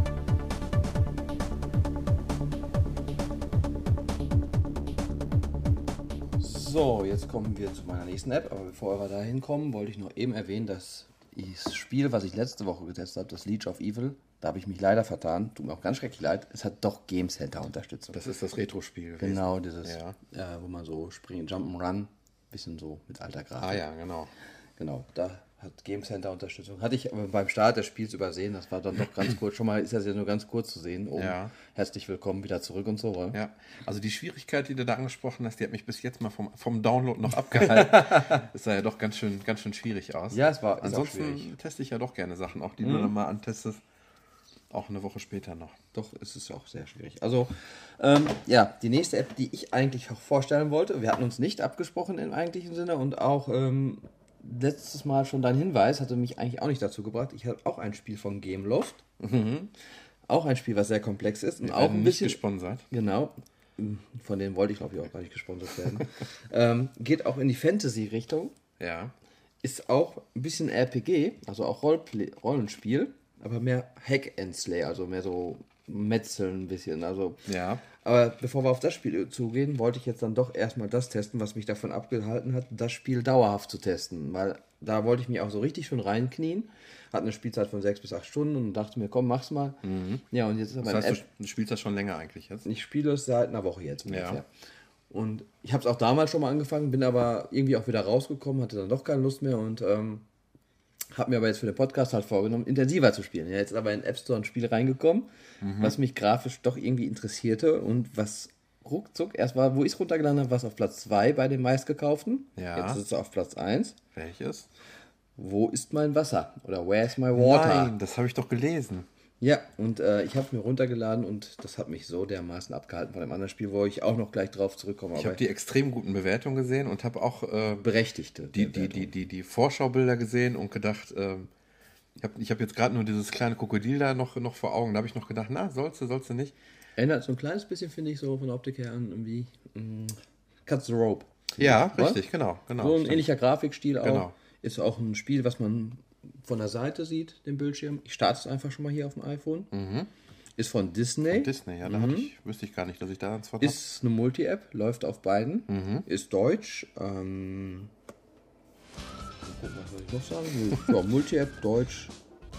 So, jetzt kommen wir zu meiner nächsten App. Aber bevor wir da hinkommen, wollte ich noch eben erwähnen, dass das Spiel, was ich letzte Woche getestet habe, das Leech of Evil, da habe ich mich leider vertan. Tut mir auch ganz schrecklich leid. Es hat doch Game Center Unterstützung. Das ist das Retro-Spiel. Genau, dieses, ja. äh, wo man so springen, Jump'n'Run, bisschen so mit alter Grafik. Ah ja, genau. Genau, da hat Game Center Unterstützung. Hatte ich aber beim Start des Spiels übersehen. Das war dann doch ganz kurz. Schon mal ist das ja nur ganz kurz zu sehen. Oh, ja. Herzlich willkommen wieder zurück und so. Oder? Ja, also die Schwierigkeit, die du da angesprochen hast, die hat mich bis jetzt mal vom, vom Download noch abgehalten. das sah ja doch ganz schön, ganz schön schwierig aus. Ja, es war. Ansonsten teste ich ja doch gerne Sachen, auch die mhm. du dann mal antestest. Auch eine Woche später noch. Doch, es ist auch sehr schwierig. Also, ähm, ja, die nächste App, die ich eigentlich auch vorstellen wollte, wir hatten uns nicht abgesprochen im eigentlichen Sinne und auch ähm, letztes Mal schon dein Hinweis hatte mich eigentlich auch nicht dazu gebracht. Ich habe auch ein Spiel von Gameloft. Mhm. Auch ein Spiel, was sehr komplex ist. Und auch ein bisschen. Nicht gesponsert. Genau. Von denen wollte ich, glaube ich, auch gar nicht gesponsert werden. ähm, geht auch in die Fantasy-Richtung. Ja. Ist auch ein bisschen RPG, also auch Rollplay Rollenspiel, aber mehr Hack and Slay, also mehr so Metzeln ein bisschen. Also, ja. Aber bevor wir auf das Spiel zugehen, wollte ich jetzt dann doch erstmal das testen, was mich davon abgehalten hat, das Spiel dauerhaft zu testen. Weil da wollte ich mich auch so richtig schon reinknien. Hatte eine Spielzeit von sechs bis acht Stunden und dachte mir, komm, mach's mal. Mhm. Ja, und jetzt ist aber. Das heißt, du spielst das schon länger eigentlich jetzt? Ich spiele es seit einer Woche jetzt ungefähr. Ja. Und ich habe es auch damals schon mal angefangen, bin aber irgendwie auch wieder rausgekommen, hatte dann doch keine Lust mehr und ähm, habe mir aber jetzt für den Podcast halt vorgenommen, intensiver zu spielen. Ja, jetzt ist aber in den App Store ein Spiel reingekommen, mhm. was mich grafisch doch irgendwie interessierte und was ruckzuck erst war, wo ich es runtergeladen habe, war es auf Platz 2 bei den meistgekauften. Ja. Jetzt ist es auf Platz 1. Welches? Wo ist mein Wasser? Oder Where is my water? Nein, das habe ich doch gelesen. Ja, und äh, ich habe es mir runtergeladen und das hat mich so dermaßen abgehalten von dem anderen Spiel, wo ich auch noch gleich drauf zurückkomme. Ich habe die extrem guten Bewertungen gesehen und habe auch äh, berechtigte die, die, die, die, die Vorschaubilder gesehen und gedacht, äh, ich habe ich hab jetzt gerade nur dieses kleine Krokodil da noch, noch vor Augen. Da habe ich noch gedacht, na, sollst du, sollst du nicht. Erinnert so ein kleines bisschen, finde ich, so von der Optik her an irgendwie mm, Cut the Rope. Ja, richtig, genau, genau. So ein stimmt. ähnlicher Grafikstil auch. Genau. Ist auch ein Spiel, was man von der Seite sieht, den Bildschirm. Ich starte es einfach schon mal hier auf dem iPhone. Mhm. Ist von Disney. Von Disney, ja, da mhm. ich, wüsste ich gar nicht, dass ich da ans Wort Ist eine Multi-App, läuft auf beiden. Mhm. Ist deutsch. Ähm, was soll ich noch sagen? ja, Multi-App, deutsch.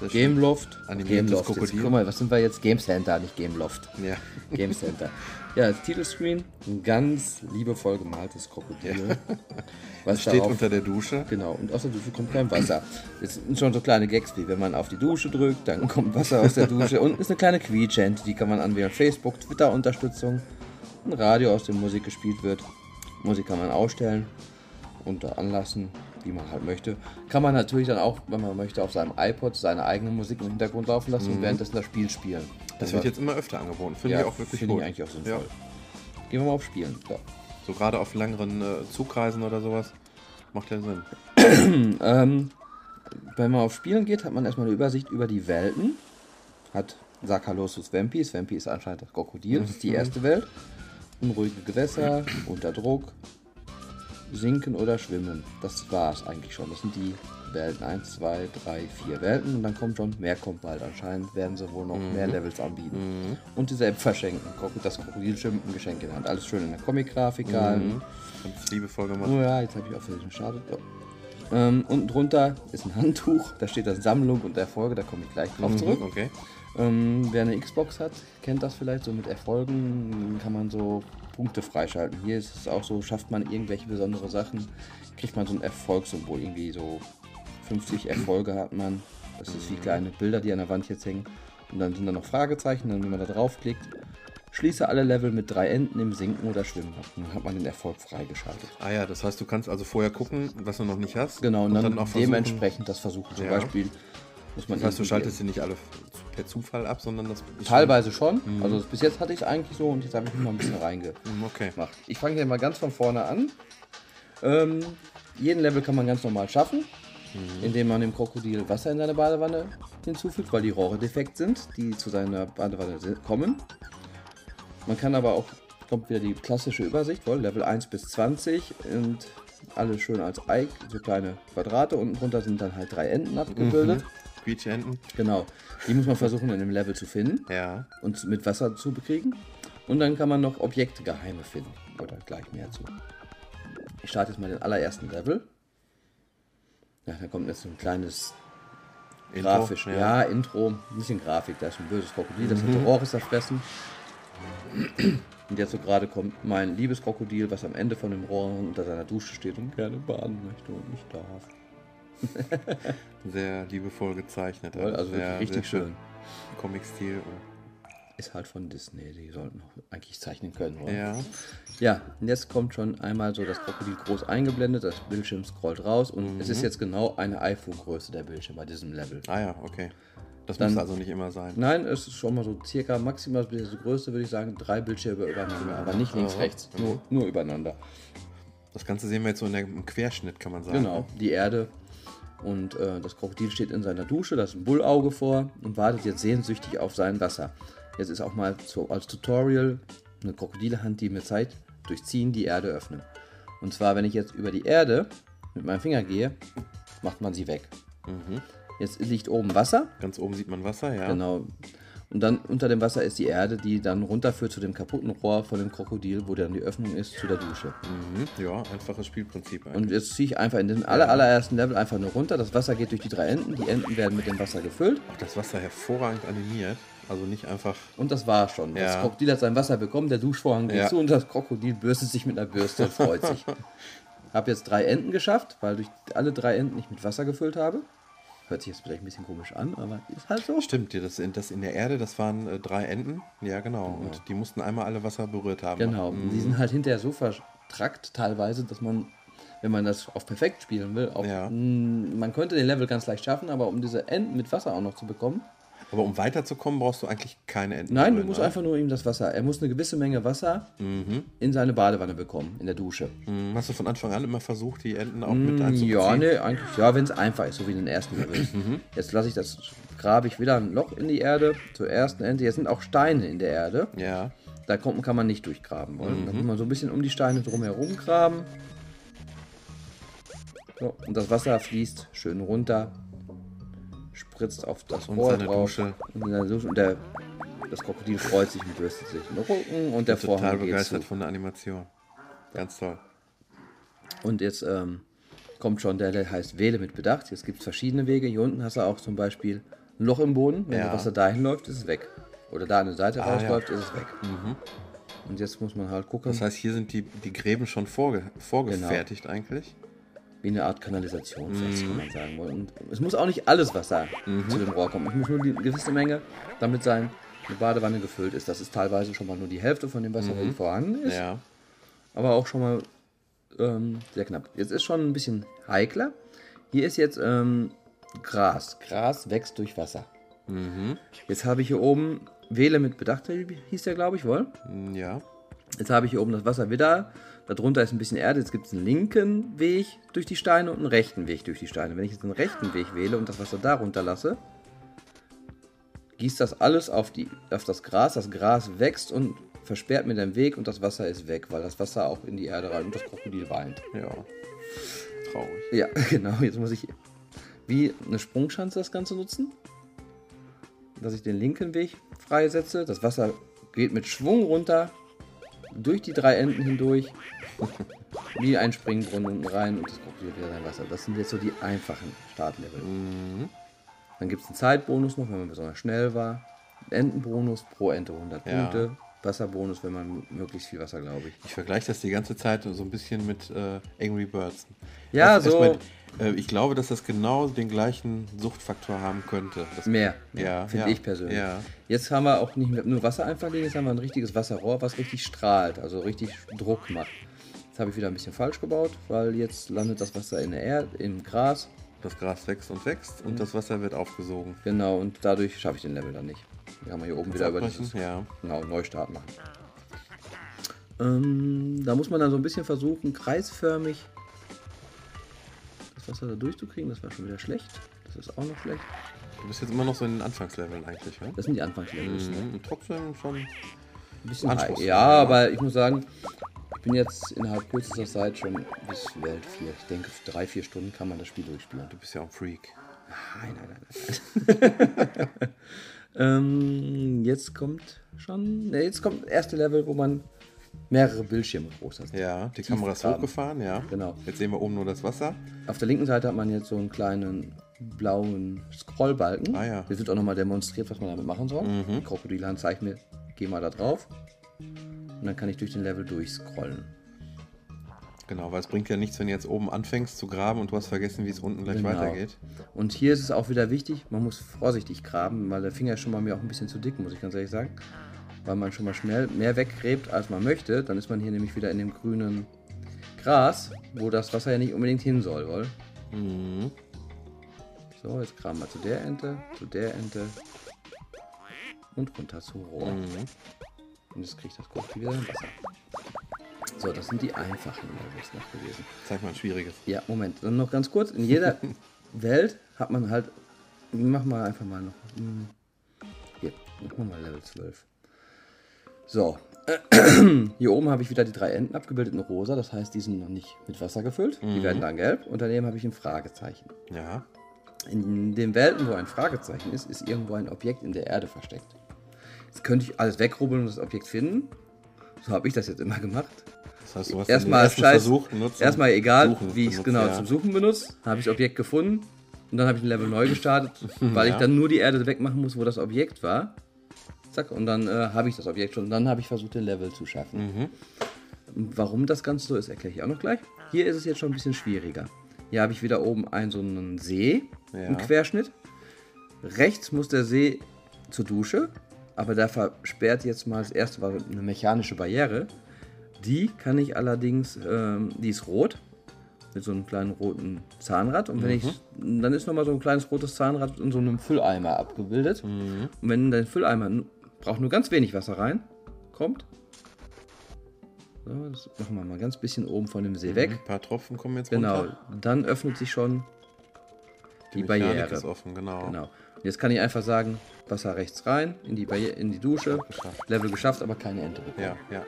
Gameloft. Gameloft. Guck mal, was sind wir jetzt? Game Center, nicht Gameloft. Ja. Game Center. Ja, das Titelscreen, ein ganz liebevoll gemaltes Krokodil. Ja. Was steht darauf, unter der Dusche. Genau, und aus der Dusche kommt kein Wasser. Das sind schon so kleine Gags, wie wenn man auf die Dusche drückt, dann kommt Wasser aus der Dusche. Und ist eine kleine Quietschent, die kann man anwählen. Facebook, Twitter-Unterstützung, ein Radio, aus dem Musik gespielt wird. Musik kann man ausstellen und anlassen, wie man halt möchte. Kann man natürlich dann auch, wenn man möchte, auf seinem iPod seine eigene Musik im Hintergrund laufen lassen mhm. und währenddessen das Spiel spielen. Das wird jetzt immer öfter angeboten. Finde ja, ich auch wirklich finde ich eigentlich auch sinnvoll. Ja. Gehen wir mal auf Spielen. So, so gerade auf längeren äh, Zugreisen oder sowas macht ja Sinn. ähm, wenn man auf Spielen geht, hat man erstmal eine Übersicht über die Welten. Hat Sakalosus Vampi. Vampi ist anscheinend das Krokodil. Das ist die mhm. erste Welt. Unruhige Gewässer, unter Druck, sinken oder schwimmen. Das war es eigentlich schon. Das sind die Welten. Eins, zwei, drei, vier Welten und dann kommt schon, mehr kommt bald. Anscheinend werden sie wohl noch mehr Levels anbieten. Und diese App verschenken. Das Krokodilschiff mit einem Geschenk in der Hand. Alles schön in der Comic-Grafik gehalten. Ganz liebevoll gemacht. Oh ja, jetzt habe ich auch für den Schade. Oh. Ähm, unten drunter ist ein Handtuch, da steht das Sammlung und Erfolge, da komme ich gleich drauf zurück. Mhm, okay. Ähm, wer eine Xbox hat, kennt das vielleicht so mit Erfolgen, kann man so Punkte freischalten. Hier ist es auch so, schafft man irgendwelche besondere Sachen, kriegt man so ein Erfolgssymbol, irgendwie so 50 Erfolge hat man. Das ist wie kleine Bilder, die an der Wand jetzt hängen. Und dann sind da noch Fragezeichen, dann wenn man da draufklickt, schließe alle Level mit drei Enden im Sinken oder Schwimmen. Und dann hat man den Erfolg freigeschaltet. Ah ja, das heißt, du kannst also vorher gucken, was du noch nicht hast. Genau, und, dann, auch versuchen- dementsprechend das versuchen. Zum Ja. Beispiel muss man Das heißt, du schaltest sie nicht alle per Zufall ab, sondern das Teilweise schon. Also bis jetzt hatte ich es eigentlich so und jetzt habe ich mich mal ein bisschen reingemacht. Okay. Ich fange hier mal ganz von vorne an. Ähm, jeden Level kann man ganz normal schaffen, indem man dem Krokodil Wasser in seine Badewanne hinzufügt, weil die Rohre defekt sind, die zu seiner Badewanne kommen. Man kann aber auch, kommt wieder die klassische Übersicht, wohl, Level 1 bis 20 und alles schön als Ei, so kleine Quadrate. Unten drunter sind dann halt drei Enden abgebildet. Quietschenten. Genau. Die muss man versuchen in dem Level zu finden Ja. und mit Wasser zu bekriegen. Und dann kann man noch Objekte geheime finden. Oder gleich mehr zu. Ich starte jetzt mal den allerersten Level. Ja, da kommt jetzt so ein kleines Intro, grafisch. Ja. Intro. Ein bisschen Grafik. Da ist ein böses Krokodil, das hat Rohre zerfressen. Und jetzt so gerade kommt mein liebes Krokodil, was am Ende von dem Rohr unter seiner Dusche steht und gerne baden möchte und nicht darf. Sehr liebevoll gezeichnet. Toll, also sehr, richtig sehr schön. Comic-Stil. Ist halt von Disney. Die sollten eigentlich zeichnen können. Oder? Ja. Ja, und jetzt kommt schon einmal so das Krokodil groß eingeblendet, das Bildschirm scrollt raus und es ist jetzt genau eine iPhone-Größe der Bildschirm bei diesem Level. Ah ja, okay. Das Dann- muss also nicht immer sein. Nein, es ist schon mal so circa maximal bis zur Größe, würde ich sagen, drei Bildschirme übereinander, aber nicht links, Aha. rechts, nur, nur übereinander. Das Ganze sehen wir jetzt so in der, im Querschnitt, kann man sagen. Genau, die Erde und äh, das Krokodil steht in seiner Dusche, da ist ein Bullauge vor und wartet jetzt sehnsüchtig auf sein Wasser. Jetzt ist auch mal so als Tutorial eine Krokodilhand, die mit Zeit durchziehen die Erde öffnen. Und zwar, wenn ich jetzt über die Erde mit meinem Finger gehe, macht man sie weg. Jetzt liegt oben Wasser, Ganz oben sieht man Wasser, ja. genau. Und dann unter dem Wasser ist die Erde, die dann runterführt zu dem kaputten Rohr von dem Krokodil, wo dann die Öffnung ist zu der Dusche. Mhm. Ja, einfaches Spielprinzip eigentlich. Und jetzt ziehe ich einfach in dem aller, allerersten Level einfach nur runter. Das Wasser geht durch die drei Enden. Die Enden werden mit dem Wasser gefüllt. Auch das Wasser hervorragend animiert. Also nicht einfach. Und das war schon. Das Ja. Krokodil hat sein Wasser bekommen, der Duschvorhang geht Ja. zu und das Krokodil bürstet sich mit einer Bürste und freut sich. Habe jetzt drei Enden geschafft, weil durch alle drei Enden ich mit Wasser gefüllt habe. Hört sich jetzt vielleicht ein bisschen komisch an, aber ist halt so. Stimmt, dir, das, in- das in der Erde, das waren äh, drei Enden. Ja, genau. Und die mussten einmal alle Wasser berührt haben. Genau. Und Die sind halt hinterher so vertrackt teilweise, dass man, wenn man das auf perfekt spielen will, auch, Ja. mh, man könnte den Level ganz leicht schaffen, aber um diese Enden mit Wasser auch noch zu bekommen, Aber um weiterzukommen, brauchst du eigentlich keine Enden. Nein, du musst einfach nur ihm das Wasser. Er muss eine gewisse Menge Wasser in seine Badewanne bekommen, in der Dusche. Mhm. Hast du von Anfang an immer versucht, die Enden auch mit einzubeziehen? Mm, Ja, ne, eigentlich, ja, wenn es einfach ist, so wie in den ersten Levels. Jetzt lasse ich das, grabe ich wieder ein Loch in die Erde zur ersten Ende. Jetzt sind auch Steine in der Erde. Ja. Da kommt, kann man nicht durchgraben wollen. Dann muss man so ein bisschen um die Steine drumherum graben. So, und das Wasser fließt schön runter, spritzt auf das Und Rohr seine drauf. Dusche. Und, in der Dusche. und der, das Krokodil freut sich und bürstet sich den Rücken und der Total Vorhang geht zu. begeistert von der Animation. Ganz toll. Und jetzt ähm, kommt schon der, der heißt Wähle mit Bedacht. Jetzt gibt es verschiedene Wege. Hier unten hast du auch zum Beispiel ein Loch im Boden. Wenn Ja. das Wasser dahin läuft, ist es weg. Oder da an der Seite Ah, rausläuft, ist es weg. Und jetzt muss man halt gucken, Das heißt, hier sind die, die Gräben schon vorge vorgefertigt Genau. eigentlich. Wie eine Art Kanalisation, Mhm. kann man sagen. Und es muss auch nicht alles Wasser zu dem Rohr kommen. Es muss nur die gewisse Menge, damit sein eine Badewanne gefüllt ist. Das ist teilweise schon mal nur die Hälfte von dem Wasser, das vorhanden ist. Mhm. Ja. aber auch schon mal ähm, sehr knapp. Jetzt ist schon ein bisschen heikler. Hier ist jetzt ähm, Gras. Gras wächst durch Wasser. Jetzt habe ich hier oben Wähle mit Bedacht, hieß der, glaube ich, wohl. Ja. Jetzt habe ich hier oben das Wasser wieder. Darunter ist ein bisschen Erde. Jetzt gibt es einen linken Weg durch die Steine und einen rechten Weg durch die Steine. Wenn ich jetzt den rechten Weg wähle und das Wasser darunter lasse, gießt das alles auf, die, auf das Gras. Das Gras wächst und versperrt mir den Weg und das Wasser ist weg, weil das Wasser auch in die Erde rein und das Krokodil weint. Ja. Traurig. Ja, genau. Jetzt muss ich wie eine Sprungschanze das Ganze nutzen. Dass ich den linken Weg freisetze. Das Wasser geht mit Schwung runter, durch die drei Enden hindurch, wie ein Springbrunnen unten rein und es kommt wieder sein Wasser. Das sind jetzt so die einfachen Startlevel. Dann gibt es einen Zeitbonus noch, wenn man besonders schnell war. Entenbonus pro Ente 100 Ja. Punkte. Wasserbonus, wenn man möglichst viel Wasser, glaube ich. Ich vergleiche das die ganze Zeit so ein bisschen mit äh, Angry Birds. Ja, Also so erstmal, ich glaube, dass das genau den gleichen Suchtfaktor haben könnte. Das, mehr, Ja, finde ja, ich persönlich. ja. Jetzt haben wir auch nicht mehr nur Wasser einfach liegen, jetzt haben wir ein richtiges Wasserrohr, was richtig strahlt, also richtig Druck macht. Jetzt habe ich wieder ein bisschen falsch gebaut, weil jetzt landet das Wasser in der Erde, im Gras. Das Gras wächst und wächst Mhm. und das Wasser wird aufgesogen. Genau, und dadurch schaffe ich den Level dann nicht. Wir haben hier oben wieder über dieses Ja. genau, Neustart machen. Ähm, da muss man dann so ein bisschen versuchen, kreisförmig Wasser da durchzukriegen. Das war schon wieder schlecht. Das ist auch noch schlecht. Du bist jetzt immer noch so in den Anfangsleveln eigentlich, ja? Das sind die Anfangslevels. ne? Mhm. Und trotzdem schon. Ein bisschen high. Ja, ja. aber ich muss sagen, ich bin jetzt innerhalb kürzester Zeit schon bis Welt 4. Ich denke, drei, vier Stunden kann man das Spiel durchspielen. Du bist ja auch ein Freak. Nein, nein, nein, nein. ähm, jetzt kommt schon. Ne, jetzt kommt das erste Level, wo man mehrere Bildschirme groß hat. Ja, die Kamera ist hochgefahren, ja. Genau. Jetzt sehen wir oben nur das Wasser. Auf der linken Seite hat man jetzt so einen kleinen blauen Scrollbalken. Ah, ja. Mhm. Hier wird auch nochmal demonstriert, was man damit machen soll. Die Krokodilhand mir, geh mal da drauf. Und dann kann ich durch den Level durchscrollen. Genau, weil es bringt ja nichts, wenn du jetzt oben anfängst zu graben und du hast vergessen, wie es unten gleich Genau. weitergeht. Und hier ist es auch wieder wichtig, man muss vorsichtig graben, weil der Finger ist schon mal mir auch ein bisschen zu dick, muss ich ganz ehrlich sagen. Weil man schon mal schnell mehr weggräbt, als man möchte. Dann ist man hier nämlich wieder in dem grünen Gras, wo das Wasser ja nicht unbedingt hin soll, wohl. Mhm. So, jetzt graben wir zu der Ente, zu der Ente und runter zum Rohr. Mhm. Und jetzt kriegt das Kochti wieder Wasser. So, das sind die einfachen Levels noch gewesen. Zeig mal ein schwieriges. Ja, Moment, dann noch ganz kurz. In jeder Welt hat man halt. Mach mal einfach mal noch. hm, Hier, machen wir mal Level 12. So. Hier oben habe ich wieder die drei Enden abgebildet in rosa, das heißt, die sind noch nicht mit Wasser gefüllt. Die werden dann gelb. Und daneben habe ich ein Fragezeichen. Ja. In den Welten, wo ein Fragezeichen ist, ist irgendwo ein Objekt in der Erde versteckt. Jetzt könnte ich alles wegrubbeln und das Objekt finden. So habe ich das jetzt immer gemacht. Das heißt, du hast Erstmal scheiß, Versuch benutzt. erstmal egal, Suchen wie ich es genau ja. zum Suchen benutzt, habe ich das Objekt gefunden und dann habe ich ein Level neu gestartet, weil ich Ja. dann nur die Erde wegmachen muss, wo das Objekt war. Zack, und dann äh, habe ich das Objekt schon. Und dann habe ich versucht, den Level zu schaffen. Mhm. Warum das Ganze so ist, erkläre ich auch noch gleich. Hier ist es jetzt schon ein bisschen schwieriger. Hier habe ich wieder oben einen so einen See, Ja. einen Querschnitt. Rechts muss der See zur Dusche, aber da versperrt jetzt mal das erste war eine mechanische Barriere. Die kann ich allerdings, ähm, die ist rot, mit so einem kleinen roten Zahnrad. Und wenn ich, dann ist nochmal so ein kleines rotes Zahnrad in so einem Fülleimer abgebildet. Und wenn dein Fülleimer braucht nur ganz wenig Wasser rein, kommt. So, das machen wir mal ganz bisschen oben von dem See weg. Ein paar Tropfen kommen jetzt Genau, runter. dann öffnet sich schon die, Mechanik Barriere. ist offen, genau. Genau. Und jetzt kann ich einfach sagen, Wasser rechts rein, in die, Barriere, in die Dusche, Geschafft. Level geschafft, aber keine Ente bekommen. Ja, ja.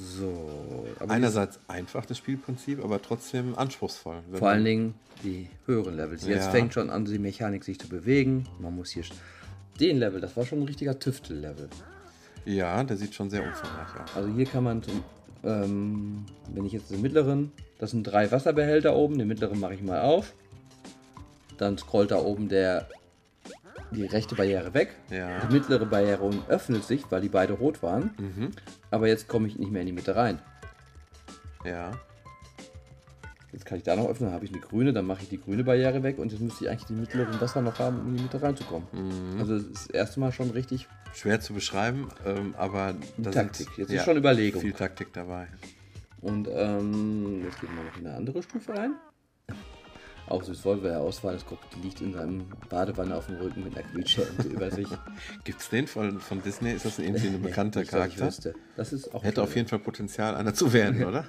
So, Einerseits einfach das Spielprinzip, aber trotzdem anspruchsvoll. Vor allen Dingen die höheren Levels. Jetzt Ja. fängt schon an, die Mechanik sich zu bewegen. Man muss hier den Level, das war schon ein richtiger Tüftel-Level. Ja, der sieht schon sehr umfangreich aus. Also hier kann man, zum, ähm, wenn ich jetzt den mittleren, das sind drei Wasserbehälter oben, den mittleren mache ich mal auf. Dann scrollt da oben der, die rechte Barriere weg. Ja. Die mittlere Barriere öffnet sich, weil die beide rot waren. Mhm. Aber jetzt komme ich nicht mehr in die Mitte rein. Ja. Jetzt kann ich da noch öffnen, dann habe ich eine grüne, dann mache ich die grüne Barriere weg und jetzt müsste ich eigentlich die mittleren Wasser noch haben, um in die Mitte reinzukommen. Mhm. Also das ist das erste Mal schon richtig Schwer zu beschreiben, ähm, aber da Taktik. sind- Jetzt ist schon Überlegung. Viel Taktik dabei. Und ähm, jetzt gehen wir noch in eine andere Stufe rein. Auch süß Volvo-Auswahl, das Krokodil liegt in seinem Badewanne auf dem Rücken mit einer Quietscheente über sich. Gibt's den von, von Disney? Ist das irgendwie ein bekannter Nicht, dass ich Charakter? wüsste. Das ist auch Hätte auf jeden Fall Potenzial, einer zu werden, oder?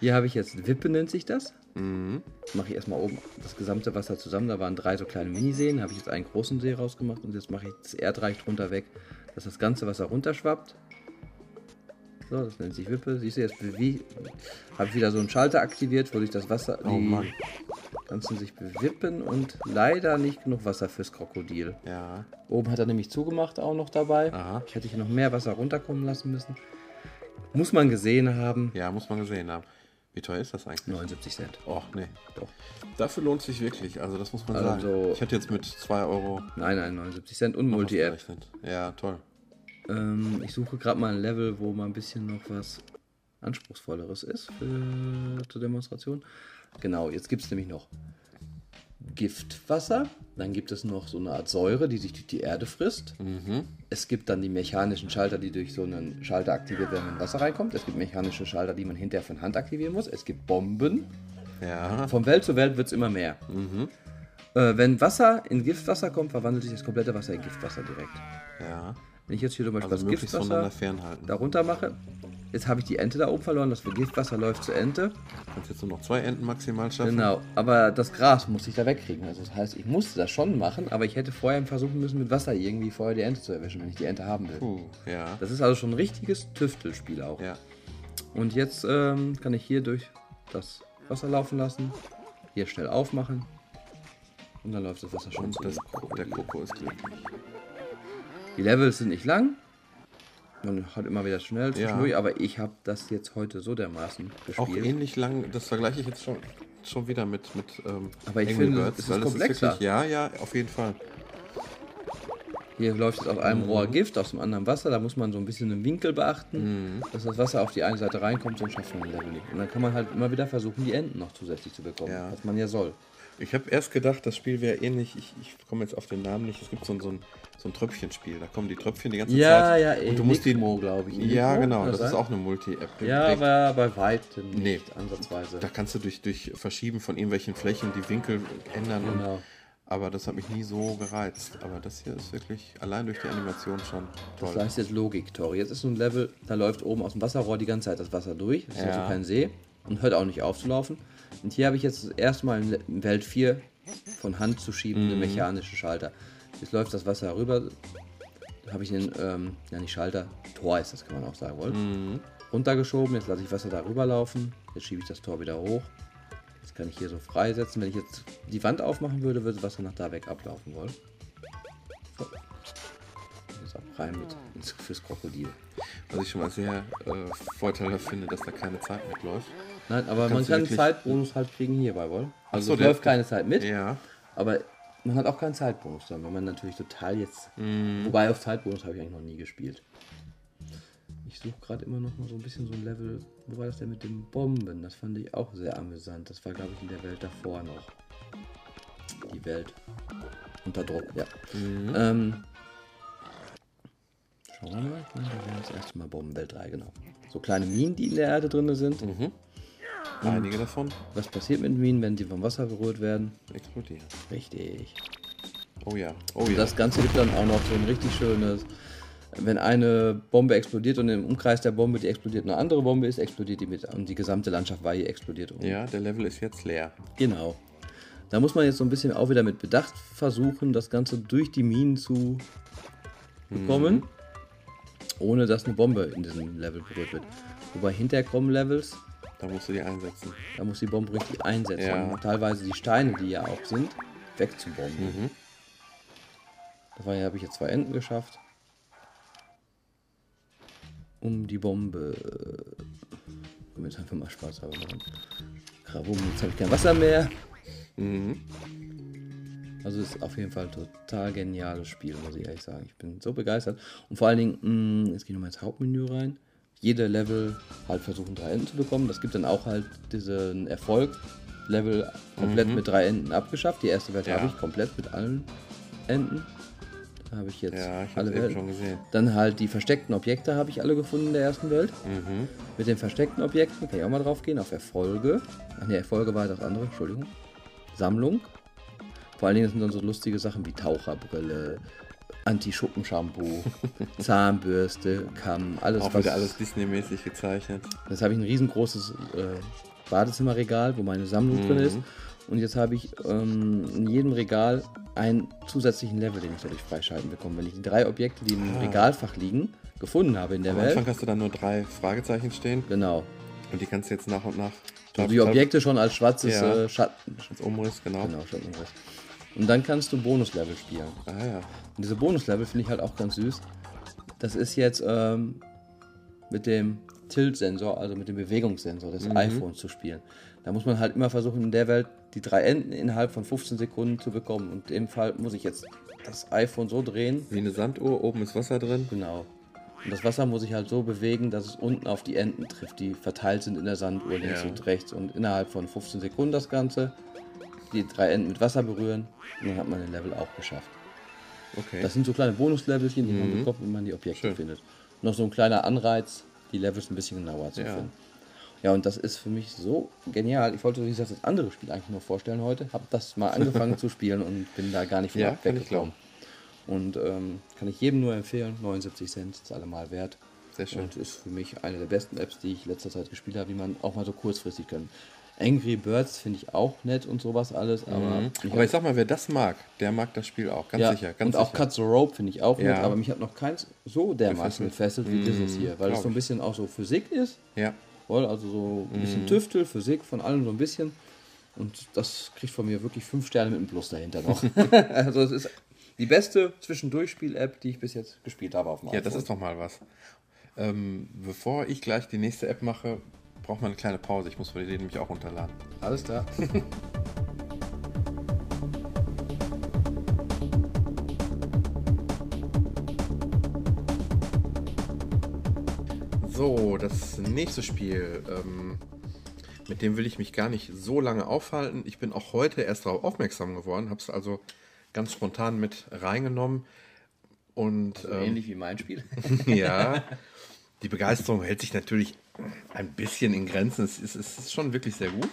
Hier habe ich jetzt Wippe, nennt sich das. Mhm. Mache ich erstmal oben das gesamte Wasser zusammen. Da waren drei so kleine Miniseen. Habe ich jetzt einen großen See rausgemacht und jetzt mache ich das Erdreich drunter weg, dass das ganze Wasser runterschwappt. So, das nennt sich Wippe. Siehst du jetzt, wie habe ich wieder so einen Schalter aktiviert, wo durch das Wasser Oh die Mann. ganzen sich bewippen und leider nicht genug Wasser fürs Krokodil. Ja. Oben hat er nämlich zugemacht auch noch dabei. Aha. Ich hätte hier noch mehr Wasser runterkommen lassen müssen. Muss man gesehen haben. Ja, muss man gesehen haben. Wie teuer ist das eigentlich? 79 Cent. Och, nee. Doch. Dafür lohnt sich wirklich. Also, das muss man Also sagen. Ich hatte jetzt mit 2 Euro Nein, nein, 79 Cent und Multi-App. Ja, toll. Ähm, ich suche gerade mal ein Level, wo mal ein bisschen noch was Anspruchsvolleres ist für, zur Demonstration. Genau, jetzt gibt es nämlich noch Giftwasser. Dann gibt es noch so eine Art Säure, die sich durch die Erde frisst. Es gibt dann die mechanischen Schalter, die durch so einen Schalter aktiviert werden, wenn Wasser reinkommt. Es gibt mechanische Schalter, die man hinterher von Hand aktivieren muss. Es gibt Bomben. Ja. Von Welt zu Welt wird es immer mehr. Äh, wenn Wasser in Giftwasser kommt, verwandelt sich das komplette Wasser in Giftwasser direkt. Ja. Wenn ich jetzt hier zum Beispiel Also das Giftwasser darunter mache, jetzt habe ich die Ente da oben verloren, das Giftwasser läuft zur Ente. Kannst jetzt nur noch zwei Enten maximal schaffen. Genau, aber das Gras muss ich da wegkriegen. Also das heißt, ich musste das schon machen, aber ich hätte vorher versuchen müssen, mit Wasser irgendwie vorher die Ente zu erwischen, wenn ich die Ente haben will. Puh, ja. Das ist also schon ein richtiges Tüftelspiel auch. Ja. Und jetzt ähm, kann ich hier durch das Wasser laufen lassen, hier schnell aufmachen und dann läuft das Wasser schon Und das, der. Koko ist glücklich. Die Levels sind nicht lang. Man hat immer wieder schnell Ja. zwischendurch, aber ich habe das jetzt heute so dermaßen Auch gespielt. ähnlich lang, das vergleiche ich jetzt schon, schon wieder mit, mit ähm, Aber ich Angry finde, Birds, es ist komplexer. wirklich, ja, ja, auf jeden Fall. Hier läuft jetzt aus einem Rohr Mhm. Gift, aus dem anderen Wasser. Da muss man so ein bisschen den Winkel beachten, dass das Wasser auf die eine Seite reinkommt, sonst schafft man den Level nicht. Und dann kann man halt immer wieder versuchen, die Enten noch zusätzlich zu bekommen, Ja. was man ja soll. Ich habe erst gedacht, das Spiel wäre ähnlich, ich, ich komme jetzt auf den Namen nicht, es gibt so so ein, so ein Tröpfchenspiel, da kommen die Tröpfchen die ganze Zeit. Und du musst die, glaube ich. ja, genau, kann das ist auch eine Multi-App. Ja, aber bei weitem nicht, Nee. ansatzweise. Da kannst du durch, durch Verschieben von irgendwelchen Flächen die Winkel ändern. Und, Genau. aber das hat mich nie so gereizt. Aber das hier ist wirklich allein durch die Animation schon Das toll. heißt jetzt Logik, Tori. Jetzt ist so ein Level, da läuft oben aus dem Wasserrohr die ganze Zeit das Wasser durch. Das ist Ja. also kein See und hört auch nicht auf zu laufen. Und hier habe ich jetzt das erste Mal in Le- in Welt 4 von Hand zu schiebende Mhm. mechanische Schalter. Jetzt läuft das Wasser rüber. Da habe ich den, ähm, ja nicht Schalter, Tor ist das, kann man auch sagen wollen. Mhm. Runtergeschoben, jetzt lasse ich Wasser darüber laufen. Jetzt schiebe ich das Tor wieder hoch. Jetzt kann ich hier so freisetzen. Wenn ich jetzt die Wand aufmachen würde, würde Wasser nach da weg ablaufen wollen. So. Jetzt auch rein mit ins, fürs Krokodil. Was ich schon mal sehr äh, vorteilhaft finde, dass da keine Zeit mitläuft. Nein, aber man Kannst du kann wirklich- Zeitbonus halt kriegen hierbei, wohl. Also so, es der- läuft keine Zeit mit, Ja. aber man hat auch keinen Zeitbonus dann, wenn man natürlich total jetzt. Wobei auf Zeitbonus habe ich eigentlich noch nie gespielt. Ich suche gerade immer noch mal so ein bisschen so ein Level. Wo war das denn mit den Bomben? Das fand ich auch sehr amüsant. Das war, glaube ich, in der Welt davor noch. Die Welt unter Druck, ja. Ähm, schauen wir mal. Ich meine, da wären das erste Mal Bombenwelt 3, genau. So kleine Minen, die in der Erde drin sind. Einige davon Was passiert mit Minen, wenn die vom Wasser berührt werden? explodieren. Richtig. Oh ja. Oh Und ja. das Ganze gibt dann auch noch so ein richtig schönes, wenn eine Bombe explodiert und im Umkreis der Bombe, die explodiert, eine andere Bombe ist, explodiert die mit und die gesamte Landschaft war hier explodiert. Um. ja, der Level ist jetzt leer. Genau. Da muss man jetzt so ein bisschen auch wieder mit Bedacht versuchen, das Ganze durch die Minen zu bekommen, ohne dass eine Bombe in diesem Level berührt wird. Wobei hinterher kommen Levels, Da musst du die einsetzen. da muss die Bombe richtig einsetzen, Ja. um teilweise die Steine, die ja auch sind, wegzubomben. Dabei habe ich jetzt zwei Enden geschafft. Um die Bombe. Komm, jetzt einfach mal Spaß haben. Krabum, jetzt habe ich kein Wasser mehr. Mhm. Also ist auf jeden Fall ein total geniales Spiel, muss ich ehrlich sagen. Ich bin so begeistert. Und vor allen Dingen, mh, jetzt gehe ich nochmal ins Hauptmenü rein. Jede Level halt versuchen, drei Enden zu bekommen. Das gibt dann auch halt diesen Erfolg. Level komplett mit drei Enden abgeschafft. Die erste Welt Mhm. Ja. habe ich komplett mit allen Enden. Da habe ich jetzt Ja, ich alle Welten. schon gesehen. Dann halt die versteckten Objekte habe ich alle gefunden in der ersten Welt. Mhm. Mit den versteckten Objekten kann ich auch mal drauf gehen, auf Erfolge. Ach ne, Erfolge war das andere, Entschuldigung. Sammlung. Vor allen Dingen sind dann so lustige Sachen wie Taucherbrille, Anti-Schuppen-Shampoo, Zahnbürste, Kamm, alles Auch wieder alles Disney-mäßig gezeichnet. Jetzt habe ich ein riesengroßes äh, Badezimmerregal, wo meine Sammlung drin ist. Und jetzt habe ich ähm, in jedem Regal einen zusätzlichen Level, den ich dadurch freischalten bekomme. Wenn ich die drei Objekte, die im Regalfach liegen, gefunden habe in der Am Welt. Anfang hast du dann nur drei Fragezeichen stehen Genau. und die kannst du jetzt nach und nach Also die Objekte schon als schwarzes Ja. äh, Schatten. als Umriss, genau. Genau, Schattenriss. Und dann kannst du Bonuslevel spielen. Ah ja. Und diese Bonuslevel finde ich halt auch ganz süß. Das ist jetzt ähm, mit dem Tilt-Sensor, also mit dem Bewegungssensor des iPhones zu spielen. Da muss man halt immer versuchen, in der Welt die drei Enden innerhalb von 15 Sekunden zu bekommen. Und in dem Fall muss ich jetzt das iPhone so drehen. Wie eine Sanduhr, oben ist Wasser drin. Genau. Und das Wasser muss ich halt so bewegen, dass es unten auf die Enden trifft, die verteilt sind in der Sanduhr links Ja. und rechts. Und innerhalb von 15 Sekunden das Ganze. Die drei Enden mit Wasser berühren. Und dann hat man den Level auch geschafft. Okay. Das sind so kleine Bonuslevelchen, die man bekommt, wenn man die Objekte Schön. findet. Noch so ein kleiner Anreiz, die Levels ein bisschen genauer zu Ja. finden. Ja, und das ist für mich so genial. Ich wollte, wie gesagt, das andere Spiel eigentlich nur vorstellen heute. Habe das mal angefangen zu spielen und bin da gar nicht von Ja, weggekommen. Und ähm, kann ich jedem nur empfehlen. 79 Cent ist allemal wert. Sehr schön. Und ist für mich eine der besten Apps, die ich letzter Zeit gespielt habe, die man auch mal so kurzfristig können. Angry Birds finde ich auch nett und sowas alles, aber ich Aber ich sag mal, wer das mag, der mag das Spiel auch. Ganz ja, sicher. Ganz und auch sicher. Cut the Rope finde ich auch Ja. nett, aber mich hat noch keins so dermaßen Gefesselt. wie dieses hier, weil es so ein bisschen auch so Physik ist, Ja. also so ein Mhm. bisschen Tüftel, Physik, von allem so ein bisschen. Und das kriegt von mir wirklich fünf Sterne mit einem Plus dahinter noch. also es ist die beste Zwischendurchspiel-App, die ich bis jetzt gespielt habe auf dem Ja, das iPhone. ist doch mal was. Ähm, bevor ich gleich die nächste App mache, braucht man eine kleine Pause. Ich muss die nämlich auch runterladen. alles klar. So, das nächste Spiel. Ähm, mit dem will ich mich gar nicht so lange aufhalten. Ich bin auch heute erst darauf aufmerksam geworden, habe es also ganz spontan mit reingenommen. Und ähm, Ähnlich wie mein Spiel. ja, die Begeisterung hält sich natürlich ein bisschen in Grenzen. Es ist, es ist schon wirklich sehr gut.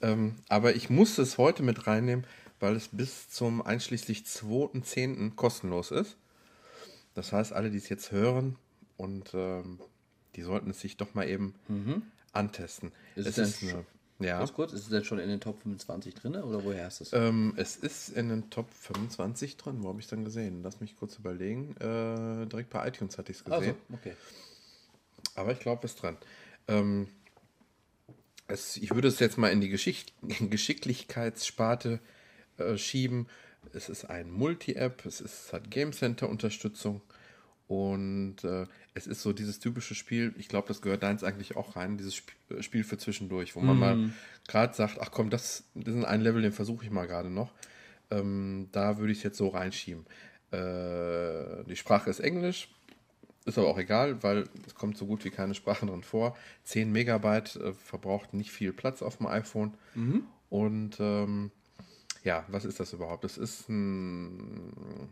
Ähm, aber ich musste es heute mit reinnehmen, weil es bis zum einschließlich 2.10. kostenlos ist. Das heißt, alle, die es jetzt hören und ähm, die sollten es sich doch mal eben antesten. Ist es es ist denn eine, ja, Ganz kurz, ist es denn schon in den Top 25 drin oder woher hast du es? ähm, es ist in den Top 25 drin. Wo habe ich es dann gesehen? Lass mich kurz überlegen. Äh, direkt bei iTunes hatte ich es gesehen. Also, okay. Aber ich glaube, es ist dran. Ähm, es, ich würde es jetzt mal in die Geschicht Geschicklichkeitssparte äh, schieben. Es ist ein Multi-App, es, ist, hat Game Center-Unterstützung und äh, es ist so dieses typische Spiel, ich glaube, das gehört deins eigentlich auch rein, dieses Sp äh, Spiel für zwischendurch, wo man mal gerade sagt, ach komm, das, das ist ein Level, den versuche ich mal gerade noch. Ähm, da würde ich es jetzt so reinschieben. Äh, die Sprache ist Englisch, ist aber auch egal, weil es kommt so gut wie keine Sprache drin vor. 10 Megabyte äh, verbraucht nicht viel Platz auf dem iPhone. Und ähm, ja, was ist das überhaupt? Das ist ein,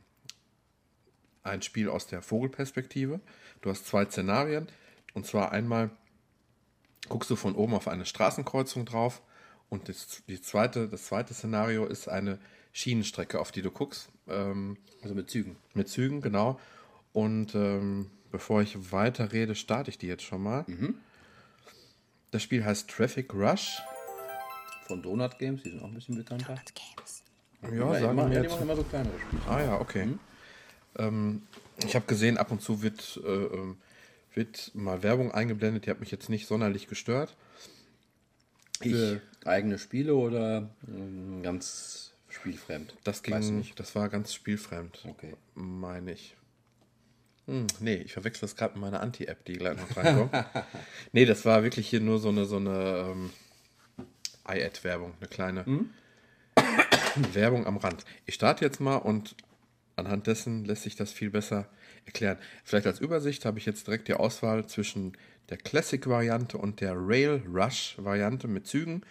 ein Spiel aus der Vogelperspektive. Du hast zwei Szenarien. Und zwar einmal guckst du von oben auf eine Straßenkreuzung drauf. Und das, die zweite, das zweite Szenario ist eine Schienenstrecke, auf die du guckst. Ähm, Also mit Zügen. mit Zügen, genau. Und ähm, bevor ich weiter rede, starte ich die jetzt schon mal. Das Spiel heißt Traffic Rush. Von Donut Games, die sind auch ein bisschen bekannter. Ja, Ja, sagen immer, wir jetzt. machen immer so kleinere Spiele. Ah ja, okay. Ähm, ich habe gesehen, ab und zu wird, äh, ähm, wird mal Werbung eingeblendet. Die hat mich jetzt nicht sonderlich gestört. Ich, Für eigene Spiele oder ähm, ganz spielfremd? das Weißt du ging, nicht. das war ganz spielfremd, Okay. meine ich. Hm, nee, ich verwechsel das gerade mit meiner Anti-App, die gleich noch reinkommt. nee, das war wirklich hier nur so eine, so eine ähm, iAd-Werbung, eine kleine Werbung am Rand. Ich starte jetzt mal und anhand dessen lässt sich das viel besser erklären. Vielleicht als Übersicht habe ich jetzt direkt die Auswahl zwischen der Classic-Variante und der Rail Rush-Variante mit Zügen.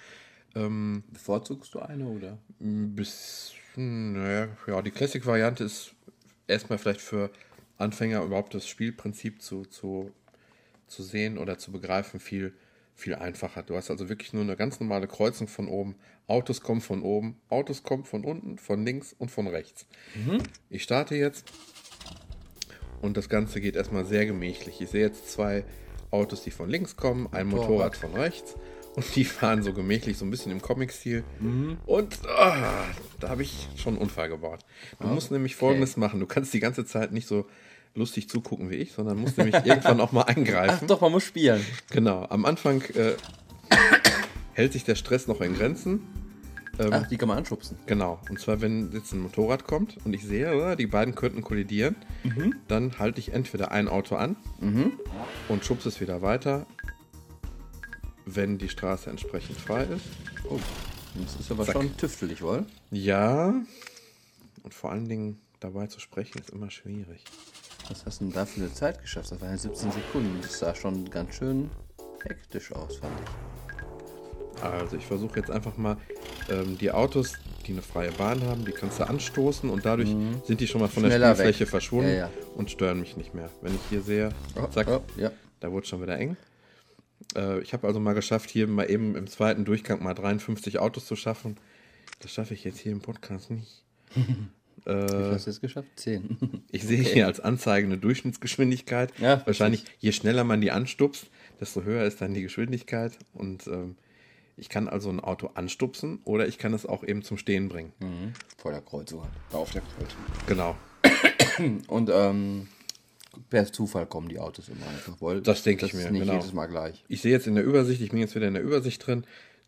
Bevorzugst du eine oder? Bis, hm, naja, ja, die Classic-Variante ist erstmal vielleicht für Anfänger überhaupt das Spielprinzip zu, zu, zu sehen oder zu begreifen viel, viel einfacher. Du hast also wirklich nur eine ganz normale Kreuzung von oben. Autos kommen von oben, Autos kommen von unten, von links und von rechts. Ich starte jetzt und das Ganze geht erstmal sehr gemächlich. Ich sehe jetzt zwei Autos, die von links kommen, ein Motorrad von rechts und die fahren so gemächlich, so ein bisschen im Comic-Stil. Und ah, da habe ich schon einen Unfall gebaut. Du musst nämlich Folgendes machen. Du kannst die ganze Zeit nicht so lustig zugucken wie ich, sondern muss nämlich irgendwann auch mal eingreifen. Ach doch, man muss spielen. Genau, am Anfang äh, hält sich der Stress noch in Grenzen. Ähm, Ach, die kann man anschubsen. Genau, und zwar wenn jetzt ein Motorrad kommt und ich sehe, äh, die beiden könnten kollidieren, dann halte ich entweder ein Auto an und schubse es wieder weiter, wenn die Straße entsprechend frei ist. Oh, das ist aber Zack. schon tüftelig, wohl? Ja, und vor allen Dingen dabei zu sprechen ist immer schwierig. Was hast du denn da für eine Zeit geschafft? Das waren ja 17 Sekunden. Das sah schon ganz schön hektisch aus, fand ich. Also ich versuche jetzt einfach mal ähm, die Autos, die eine freie Bahn haben, die kannst du anstoßen und dadurch sind die schon mal von der Mhm. Schneller Spielfläche weg. verschwunden Ja, ja. und stören mich nicht mehr. Wenn ich hier sehe, zack, Oh, ja. da wurde es schon wieder eng. Äh, ich habe also mal geschafft, hier mal eben im zweiten Durchgang mal 53 Autos zu schaffen. Das schaffe ich jetzt hier im Podcast nicht. Wie viel hast du jetzt geschafft? 10. Ich sehe hier als Anzeige eine Durchschnittsgeschwindigkeit. Ja, Wahrscheinlich, je schneller man die anstupst, desto höher ist dann die Geschwindigkeit. Und ähm, ich kann also ein Auto anstupsen oder ich kann es auch eben zum Stehen bringen. Mhm. Vor der Kreuzung. Auf der Kreuzung. Genau. Und ähm, per Zufall kommen die Autos immer einfach. Weil Das denke ich ist mir, nicht genau. jedes Mal gleich. Ich sehe jetzt in der Übersicht, ich bin jetzt wieder in der Übersicht drin,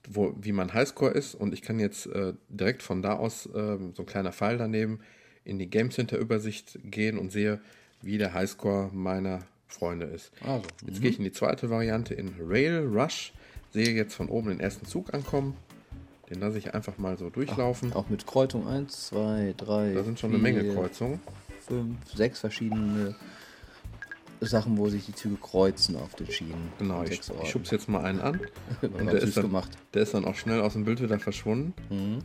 wo, wie mein Highscore ist und ich kann jetzt äh, direkt von da aus ähm, so ein kleiner Pfeil daneben in die Game Center Übersicht gehen und sehe, wie der Highscore meiner Freunde ist. Also, Jetzt gehe ich in die zweite Variante in Rail Rush, sehe jetzt von oben den ersten Zug ankommen. Den lasse ich einfach mal so durchlaufen. Auch mit Kreuzung 1, 2, 3. da sind schon eine Menge Kreuzungen. 5, 6 verschiedene Sachen, wo sich die Züge kreuzen auf den Schienen. Genau, ich, ich Orten. schubse jetzt mal einen an. Und der ist, dann, gemacht. der ist dann auch schnell aus dem Bild wieder verschwunden. Mhm.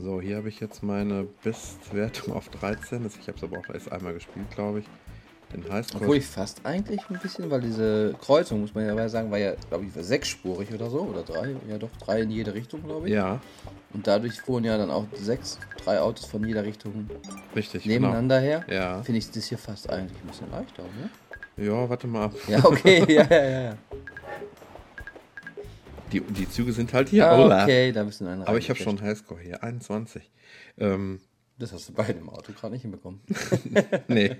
So, hier habe ich jetzt meine Bestwertung auf 13. Das- Ich habe es aber auch erst einmal gespielt, glaube ich. Den Highscore. Obwohl ich fast eigentlich ein bisschen, weil diese Kreuzung, muss man ja dabei sagen, war ja, glaube ich, sechsspurig oder so. Oder drei. Ja, doch, drei in jede Richtung, glaube ich. Ja, Und dadurch fuhren ja dann auch sechs, drei Autos von jeder Richtung richtig. nebeneinander her. Genau. Ja. Finde ich das hier fast eigentlich ein bisschen leichter, ne? Ja, warte mal ab. Ja, okay, ja, ja, ja. Die, die Züge sind halt hier. Ah, okay, da in einen Aber ich habe schon. Highscore hier, 21. Ähm, Das hast du bei dem Auto gerade nicht hinbekommen. nee.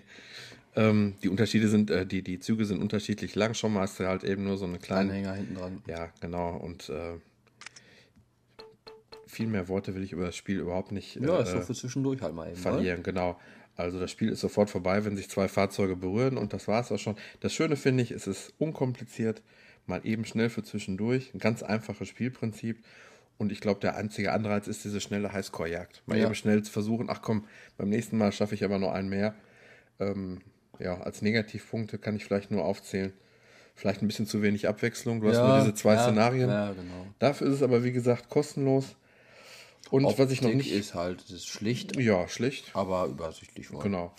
Ähm, die Unterschiede sind, äh, die, die Züge sind unterschiedlich lang. Schon mal hast du halt eben nur so eine kleine. Anhänger hinten dran. Ja, genau. Und äh, viel mehr Worte will ich über das Spiel überhaupt nicht Ja, äh, ist so für zwischendurch halt mal eben. oder? verlieren. Genau. Also das Spiel ist sofort vorbei, wenn sich zwei Fahrzeuge berühren und das war es auch schon. Das Schöne finde ich, es ist unkompliziert, mal eben schnell für zwischendurch. Ein ganz einfaches Spielprinzip. Und ich glaube, der einzige Anreiz ist diese schnelle Highscore-Jagd. Mal Ja. eben schnell zu versuchen, ach komm, beim nächsten Mal schaffe ich aber nur einen mehr. Ähm, ja, als Negativpunkte kann ich vielleicht nur aufzählen. Vielleicht ein bisschen zu wenig Abwechslung. Du hast nur diese zwei ja, Szenarien. Ja, genau. Dafür ist es aber, wie gesagt, kostenlos. Und was ich noch Optik nicht. ist halt, es ist schlicht, ja, schlicht. aber übersichtlich. wohl. Genau.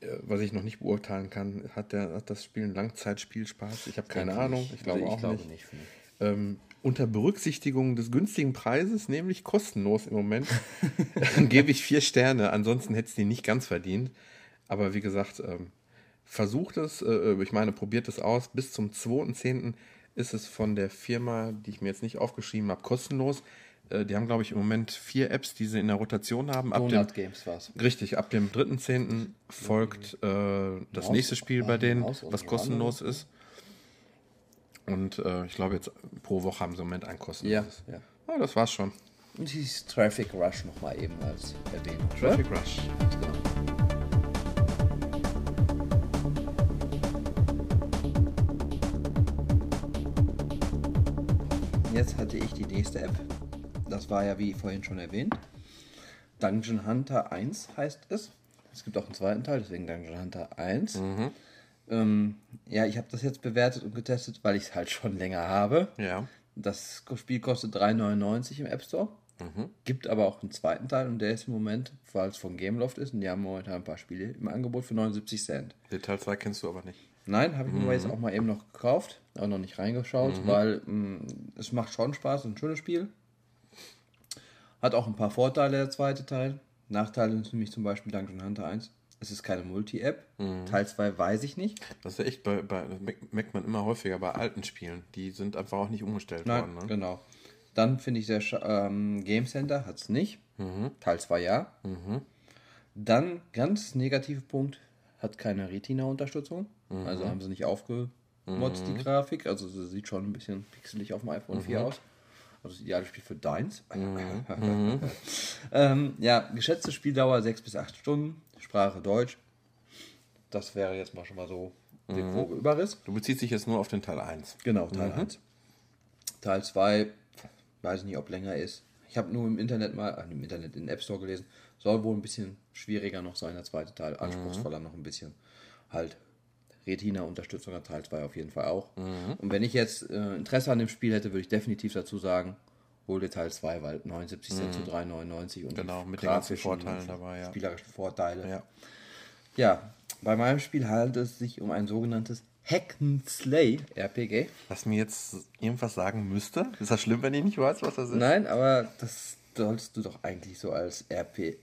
Äh, Was ich noch nicht beurteilen kann, hat, der, hat das Spiel einen Langzeitspielspaß? Ich habe keine Ahnung. Ich glaube Also auch glaube nicht. nicht ich. Ähm, unter Berücksichtigung des günstigen Preises, nämlich kostenlos im Moment, gebe ich vier Sterne. Ansonsten hätte es die nicht ganz verdient. Aber wie gesagt, ähm, versucht es, äh, ich meine, probiert es aus. Bis zum 2.10. ist es von der Firma, die ich mir jetzt nicht aufgeschrieben habe, kostenlos. Äh, die haben, glaube ich, im Moment vier Apps, die sie in der Rotation haben. Ab dem, Donut Games war's. Richtig, ab dem 3.10. folgt äh, das Maus- nächste Spiel bei denen, was kostenlos ist. Und äh, ich glaube jetzt pro Woche haben sie im Moment ein Ja, kostenloses. ja. Ja, das war's schon. Und dieses Traffic Rush nochmal eben als Erwähnung. Traffic Rush. Genau. Jetzt hatte ich die nächste App. Das war ja, wie vorhin schon erwähnt. Dungeon Hunter 1 heißt es. Es gibt auch einen zweiten Teil, deswegen Dungeon Hunter 1. Ähm, ja, ich habe das jetzt bewertet und getestet, weil ich es halt schon länger habe. Ja. Das Spiel kostet 3,99 im App Store. Gibt aber auch einen zweiten Teil und der ist im Moment, weil es von Gameloft ist, und die haben momentan ein paar Spiele im Angebot für 79 Cent. Detail 2 kennst du aber nicht. Nein, habe ich mir jetzt auch mal eben noch gekauft, auch noch nicht reingeschaut, weil mh, es macht schon Spaß, ein schönes Spiel. Hat auch ein paar Vorteile, der zweite Teil. Nachteile ist nämlich zum Beispiel Dungeon Hunter 1. Es ist keine Multi-App. Teil 2 weiß ich nicht. Das ist echt bei, bei merkt- man immer häufiger bei alten Spielen. Die sind einfach auch nicht umgestellt Nein, worden. Ne? genau. Dann finde ich, der ähm, Game Center hat es nicht. Teil 2 ja. Dann, ganz negativer Punkt, hat keine Retina-Unterstützung. Mhm. Also haben sie nicht aufgemotzt, die Grafik. Also sie sieht schon ein bisschen pixelig auf dem iPhone 4 Mhm. aus. Also das ideale Spiel für Deins. ähm, ja, geschätzte Spieldauer 6 bis 8 Stunden. Sprache Deutsch. Das wäre jetzt mal schon mal so der Mhm. grobe Überriss. Du beziehst dich jetzt nur auf den Teil 1. Genau, Teil Mhm. 1. Teil 2, weiß ich nicht, ob länger ist. Ich habe nur im Internet mal, äh, im Internet, in den App Store gelesen, soll wohl ein bisschen schwieriger noch sein, der zweite Teil, anspruchsvoller noch ein bisschen. Halt, Retina-Unterstützung Teil 2 auf jeden Fall auch. Mhm. Und wenn ich jetzt äh, Interesse an dem Spiel hätte, würde ich definitiv dazu sagen, hol dir Teil 2, weil 79 Cent zu 3,99 und Mhm. Genau, mit den ganzen grafischen Vorteilen dabei, ja. spielerischen Vorteile. Ja. ja, bei meinem Spiel handelt es sich um ein sogenanntes Hack and Slay RPG. Was mir jetzt irgendwas sagen müsste. Ist das schlimm, wenn ich nicht weiß, was das ist? Nein, aber das solltest du doch eigentlich so als RP,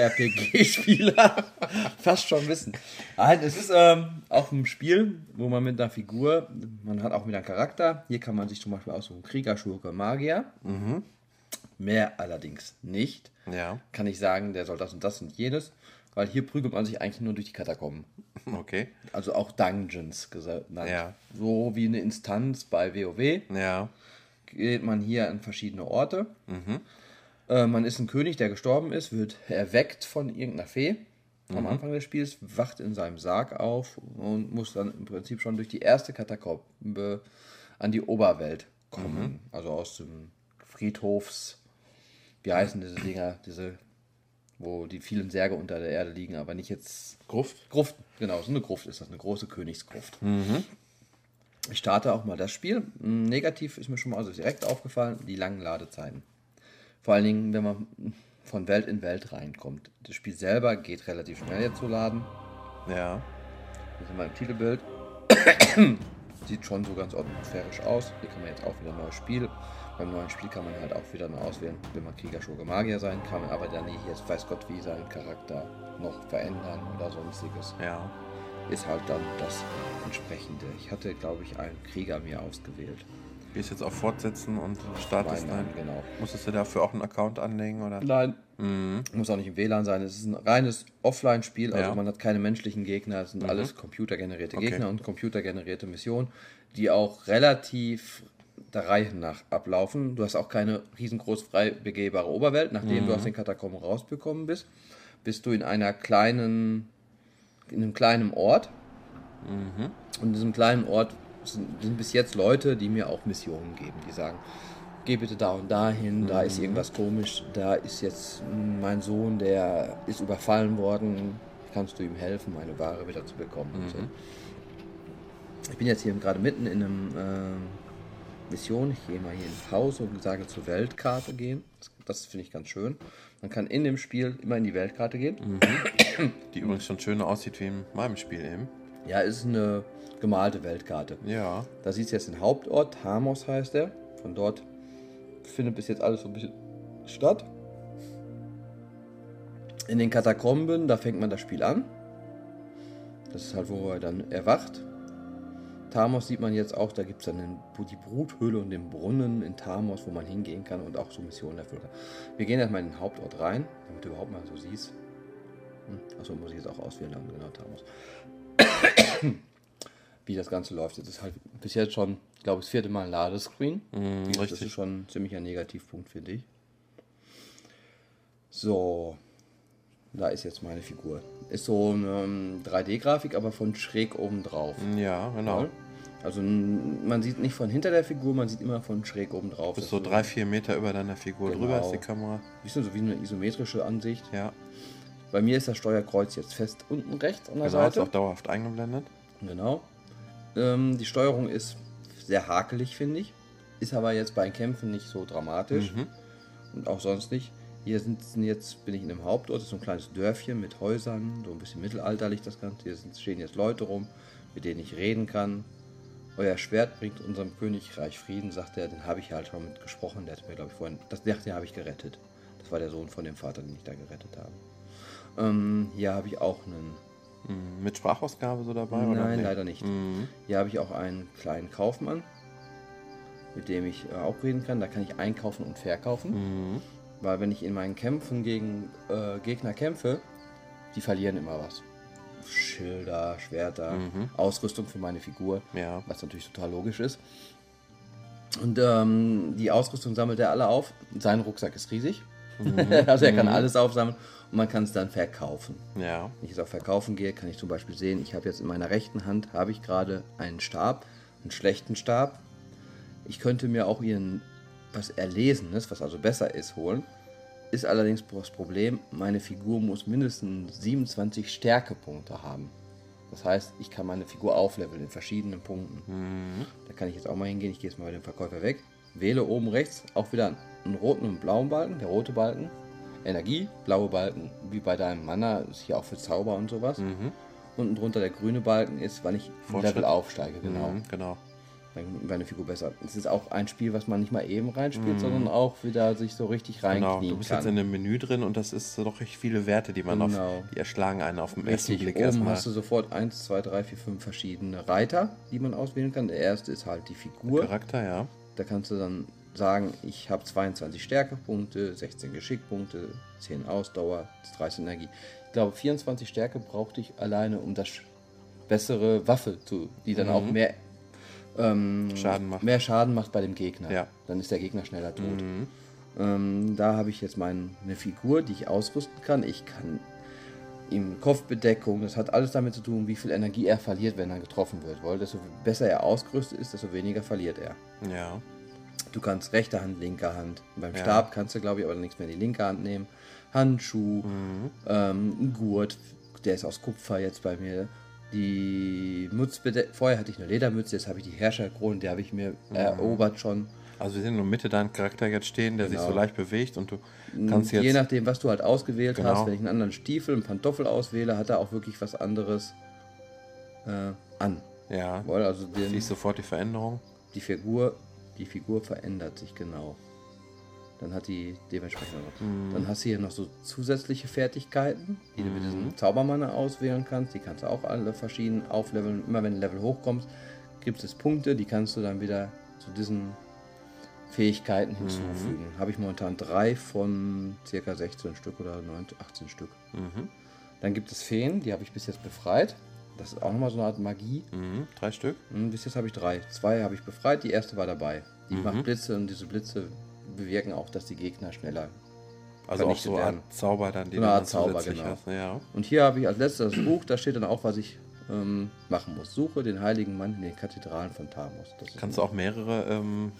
MMORPG-Spieler fast schon wissen. Nein, es ist ähm, auch ein Spiel, wo man mit einer Figur, man hat auch wieder einen Charakter. Hier kann man sich zum Beispiel aussuchen: Krieger, Schurke, Magier. Mehr allerdings nicht. Ja, Kann ich sagen, der soll das und das und jenes, weil hier prügelt man sich eigentlich nur durch die Katakomben. okay. Also auch Dungeons genannt. Ja. So wie eine Instanz bei WoW Ja, geht man hier an verschiedene Orte. Äh, man ist ein König, der gestorben ist, wird erweckt von irgendeiner Fee am Anfang des Spiels, wacht in seinem Sarg auf und muss dann im Prinzip schon durch die erste Katakombe an die Oberwelt kommen. Also aus dem Friedhofs, wie heißen diese Dinger, diese, wo die vielen Särge unter der Erde liegen, aber nicht jetzt Gruft. Gruft, genau, so eine Gruft ist das, eine große Königsgruft. Ich starte auch mal das Spiel. Mm, Negativ ist mir schon mal also direkt aufgefallen, die langen Ladezeiten. Vor allen Dingen, wenn man von Welt in Welt reinkommt. Das Spiel selber geht relativ schnell jetzt zu laden. Ja. Hier sind wir im Titelbild. Sieht schon so ganz atmosphärisch aus. Hier kann man jetzt auch wieder ein neues Spiel. Beim neuen Spiel kann man halt auch wieder nur auswählen, will man Krieger, Schurke, Magier sein, kann man aber dann nicht jetzt weiß Gott wie seinen Charakter noch verändern oder sonstiges. Ja. Ist halt dann das entsprechende. Ich hatte, glaube ich, einen Krieger mir ausgewählt. Gehst jetzt auf Fortsetzen und startest Mein Name, ein. genau. Musstest du dafür auch einen Account anlegen, oder? Nein. Muss auch nicht im WLAN sein. Es ist ein reines Offline-Spiel, also Ja. man hat keine menschlichen Gegner. Es sind alles computergenerierte Okay. Gegner und computergenerierte Missionen, die auch relativ der Reihe nach ablaufen. Du hast auch keine riesengroß frei begehbare Oberwelt. Nachdem du aus den Katakomben rausbekommen bist, bist du in einer kleinen, in einem kleinen Ort. Und in diesem kleinen Ort sind, sind bis jetzt Leute, die mir auch Missionen geben, die sagen, geh bitte da und dahin, da ist irgendwas komisch, da ist jetzt mein Sohn, der ist überfallen worden, kannst du ihm helfen, meine Ware wieder zu bekommen. Und so. Ich bin jetzt hier gerade mitten in einem äh, Mission, ich gehe mal hier ins Haus und sage zur Weltkarte gehen. Das, das finde ich ganz schön. Man kann in dem Spiel immer in die Weltkarte gehen. Die übrigens schon schöner aussieht wie in meinem Spiel eben. Ja, es ist eine gemalte Weltkarte. Ja. Da sieht es jetzt den Hauptort, Hamos heißt er. Von dort findet bis jetzt alles so ein bisschen statt. In den Katakomben, da fängt man das Spiel an. Das ist halt, wo er dann erwacht. Tamos sieht man jetzt auch, da gibt es dann den, die Bruthöhle und den Brunnen in Tamos, wo man hingehen kann und auch so Missionen erfüllen kann. Wir gehen erstmal in den Hauptort rein, damit du überhaupt mal so siehst. Hm, Achso, muss ich jetzt auch auswählen, dann genau Tamos wie das Ganze läuft. Das ist halt bis jetzt schon, ich glaube, das vierte Mal ein Ladescreen. das Mhm, richtig. ist schon ein ziemlicher Negativpunkt, finde ich. So, da ist jetzt meine Figur. Ist so eine ähm, 3D-Grafik, aber von schräg oben drauf. Ja, genau. Also man sieht nicht von hinter der Figur, man sieht immer von schräg oben drauf. Das so ist drei, vier Meter über deiner Figur Genau. drüber ist die Kamera. Bisschen so wie eine isometrische Ansicht. Ja. Bei mir ist das Steuerkreuz jetzt fest unten rechts an der Genau, ist Seite. auch dauerhaft eingeblendet. Genau. Ähm, die Steuerung ist sehr hakelig, finde ich. Ist aber jetzt bei Kämpfen nicht so dramatisch. Mhm. Und auch sonst nicht. Hier sind sind jetzt, bin ich in einem Hauptort, das ist so ein kleines Dörfchen mit Häusern, so ein bisschen mittelalterlich das Ganze. Hier sind, stehen jetzt Leute rum, mit denen ich reden kann. Euer Schwert bringt unserem Königreich Frieden, sagt er. Den habe ich halt schon mit gesprochen. Der hat mir, glaube ich, vorhin. Das dachte den habe ich gerettet. Das war der Sohn von dem Vater, den ich da gerettet habe. Ähm, hier habe ich auch einen Mhm. Mit Sprachausgabe so dabei? oder? Nein, Nee. leider nicht. Mhm. Hier habe ich auch einen kleinen Kaufmann, mit dem ich äh, auch reden kann. Da kann ich einkaufen und verkaufen. Mhm. Weil wenn ich in meinen Kämpfen gegen äh, Gegner kämpfe, die verlieren immer was. Schilder, Schwerter, Ausrüstung für meine Figur, Ja. was natürlich total logisch ist. Und ähm, die Ausrüstung sammelt er alle auf. Sein Rucksack ist riesig. also er kann alles aufsammeln und man kann es dann verkaufen. Ja. Wenn ich jetzt auf Verkaufen gehe, kann ich zum Beispiel sehen, ich habe jetzt in meiner rechten Hand habe ich gerade einen Stab, einen schlechten Stab. Ich könnte mir auch ihren was Erlesenes, was also besser ist, holen. Ist allerdings das Problem, meine Figur muss mindestens 27 Stärkepunkte haben. Das heißt, ich kann meine Figur aufleveln in verschiedenen Punkten. Da kann ich jetzt auch mal hingehen. Ich gehe jetzt mal bei dem Verkäufer weg. Wähle oben rechts auch wieder einen roten und blauen Balken. Der rote Balken, Energie, blaue Balken, wie bei deinem Mana, ist hier auch für Zauber und sowas. Unten drunter der grüne Balken ist, wann ich Fortschritt. Level aufsteige, genau. Mhm, genau. Dann wird meine Figur besser. Es ist auch ein Spiel, was man nicht mal eben reinspielt, sondern auch wieder sich so richtig Genau, reinknien du bist kann. jetzt in einem Menü drin und das ist so doch recht viele Werte, die man auf, Genau. die erschlagen einen auf den ersten Richtig, Blick oben erstmal. hast du sofort 1, 2, 3, 4, 5 verschiedene Reiter, die man auswählen kann. Der erste ist halt die Figur. Charakter, ja. Da kannst du dann sagen, ich habe 22 Stärkepunkte, 16 Geschickpunkte, 10 Ausdauer, 13 Energie. Ich glaube, 24 Stärke brauchte ich alleine, um das bessere Waffe zu, die dann auch mehr ähm, Schaden macht. mehr Schaden macht bei dem Gegner. Ja. Dann ist der Gegner schneller tot. Ähm, da habe ich jetzt meine Figur, die ich ausrüsten kann. Ich kann ihm Kopfbedeckung, das hat alles damit zu tun, wie viel Energie er verliert, wenn er getroffen wird. Weil desto besser er ausgerüstet ist, desto weniger verliert er. Ja. Du kannst rechte Hand, linke Hand. Beim Ja. Stab kannst du, glaube ich, aber nichts mehr in die linke Hand nehmen. Handschuh, ähm, ein Gurt, der ist aus Kupfer jetzt bei mir. Die Mutzbede Vorher hatte ich eine Ledermütze, jetzt habe ich die Herrscherkrone, die habe ich mir erobert schon. Also wir sehen nur Mitte deinen Charakter jetzt stehen, der sich Genau. so leicht bewegt und du kannst jetzt. Je nachdem, was du halt ausgewählt Genau. hast, wenn ich einen anderen Stiefel, einen Pantoffel auswähle, hat er auch wirklich was anderes äh, an. ja. Weil also den, Siehst sofort die Veränderung. die Figur, die Figur verändert sich genau. Dann hat die dementsprechend noch. Dann hast du hier noch so zusätzliche Fertigkeiten, die du mit diesem Zaubermanne auswählen kannst. Die kannst du auch alle verschieden aufleveln. Immer wenn du Level hochkommst, gibt es Punkte, die kannst du dann wieder zu diesen Fähigkeiten hinzufügen. Habe ich momentan drei von circa 16 Stück oder 19, 18 Stück. Dann gibt es Feen, die habe ich bis jetzt befreit. Das ist auch nochmal so eine Art Magie. Mhm. Drei Stück. Hm, Bis jetzt habe ich drei. Zwei habe ich befreit, die erste war dabei. Die macht Blitze und diese Blitze bewirken auch, dass die Gegner schneller. Also auch so werden. Art Zauber dann, die So eine Art Zauber, genau. hast. Ja. Und hier habe ich als letztes das Buch, da steht dann auch, was ich ähm, machen muss. Suche den heiligen Mann in den Kathedralen von Tamus. Kannst du auch mehrere ähm,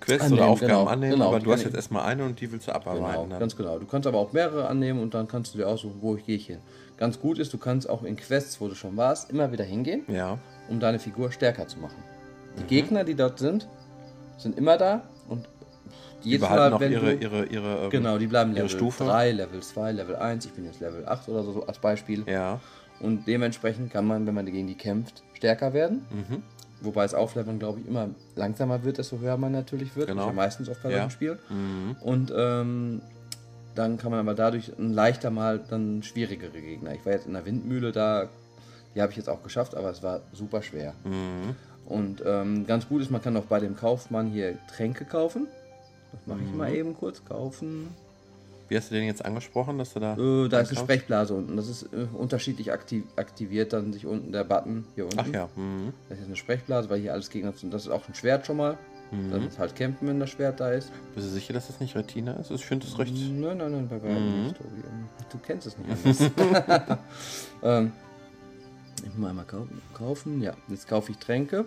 Quests Annehmen, oder Aufgaben genau, annehmen, genau, aber du hast jetzt erstmal eine und die willst du abarbeiten. Genau, ganz genau. Du kannst aber auch mehrere annehmen und dann kannst du dir aussuchen, wo ich gehe ich hin. Ganz gut ist, du kannst auch in Quests, wo du schon warst, immer wieder hingehen, Ja. um deine Figur stärker zu machen. Die Mhm. Gegner, die dort sind, sind immer da und Die jedes Mal, wenn ihre, du, ihre, ihre, ähm, Genau, die bleiben ihre Level Stufe. 3, Level 2, Level 1. Ich bin jetzt Level 8 oder so, so als Beispiel. Ja. Und dementsprechend kann man, wenn man gegen die kämpft, stärker werden. Mhm. Wobei das Aufleveln, glaube ich, immer langsamer wird, desto höher man natürlich wird. Genau. Ja meistens oft bei Ja. solchen Spielen. Mhm. Und ähm, dann kann man aber dadurch ein leichter mal dann schwierigere Gegner. Ich war jetzt in der Windmühle da, die habe ich jetzt auch geschafft, aber es war super schwer. Mhm. Und ähm, ganz gut ist, man kann auch bei dem Kaufmann hier Tränke kaufen. Das mache ich Mhm. mal eben kurz. Kaufen. Wie hast du den jetzt angesprochen, dass du da. Äh, da ist eine? Sprechblase unten. Das ist äh, unterschiedlich aktiv, aktiviert dann sich unten der Button hier unten. Ach ja. Mhm. Das ist eine Sprechblase, weil hier alles Gegner sind. Das ist auch ein Schwert schon mal. Mhm. Dann ist halt campen, wenn das Schwert da ist. Bist du sicher, dass das nicht Retina ist? Ich finde das recht. Nein, nein, nein, bei weitem Mhm. nicht, Tobi. Ähm, Du kennst es nicht anders. ähm, ich muss mal einmal kaufen. kaufen. Ja, jetzt kaufe ich Tränke.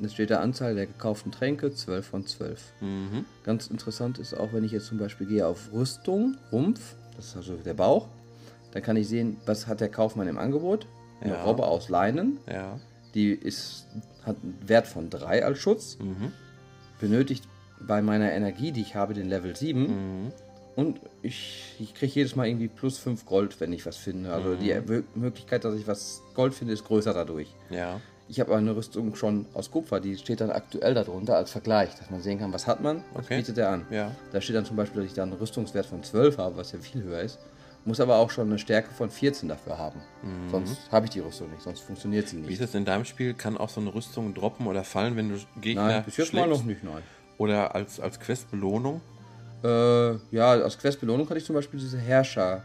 Jetzt steht der Anzahl der gekauften Tränke 12 von 12. Mhm. Ganz interessant ist auch, wenn ich jetzt zum Beispiel gehe auf Rüstung, Rumpf, das ist also der Bauch, dann kann ich sehen, was hat der Kaufmann im Angebot. Eine Ja. Robbe aus Leinen, Ja. die ist, hat einen Wert von 3 als Schutz, Mhm. benötigt bei meiner Energie, die ich habe, den Level 7. Mhm. Und ich, ich kriege jedes Mal irgendwie plus 5 Gold, wenn ich was finde. Also die Mö- Möglichkeit, dass ich was Gold finde, ist größer dadurch. Ja. Ich habe eine Rüstung schon aus Kupfer, die steht dann aktuell darunter als Vergleich, dass man sehen kann, was hat man, was Okay. bietet er an. Ja. Da steht dann zum Beispiel, dass ich da einen Rüstungswert von 12 habe, was ja viel höher ist. Muss aber auch schon eine Stärke von 14 dafür haben. Sonst habe ich die Rüstung nicht, sonst funktioniert sie Wie ist nicht. es in deinem Spiel? Kann auch so eine Rüstung droppen oder fallen, wenn du Gegner Nein, bis jetzt mal schlägst? noch nicht, nein. Oder als, als Questbelohnung? Äh, ja, als Questbelohnung hatte ich zum Beispiel diese Herrscher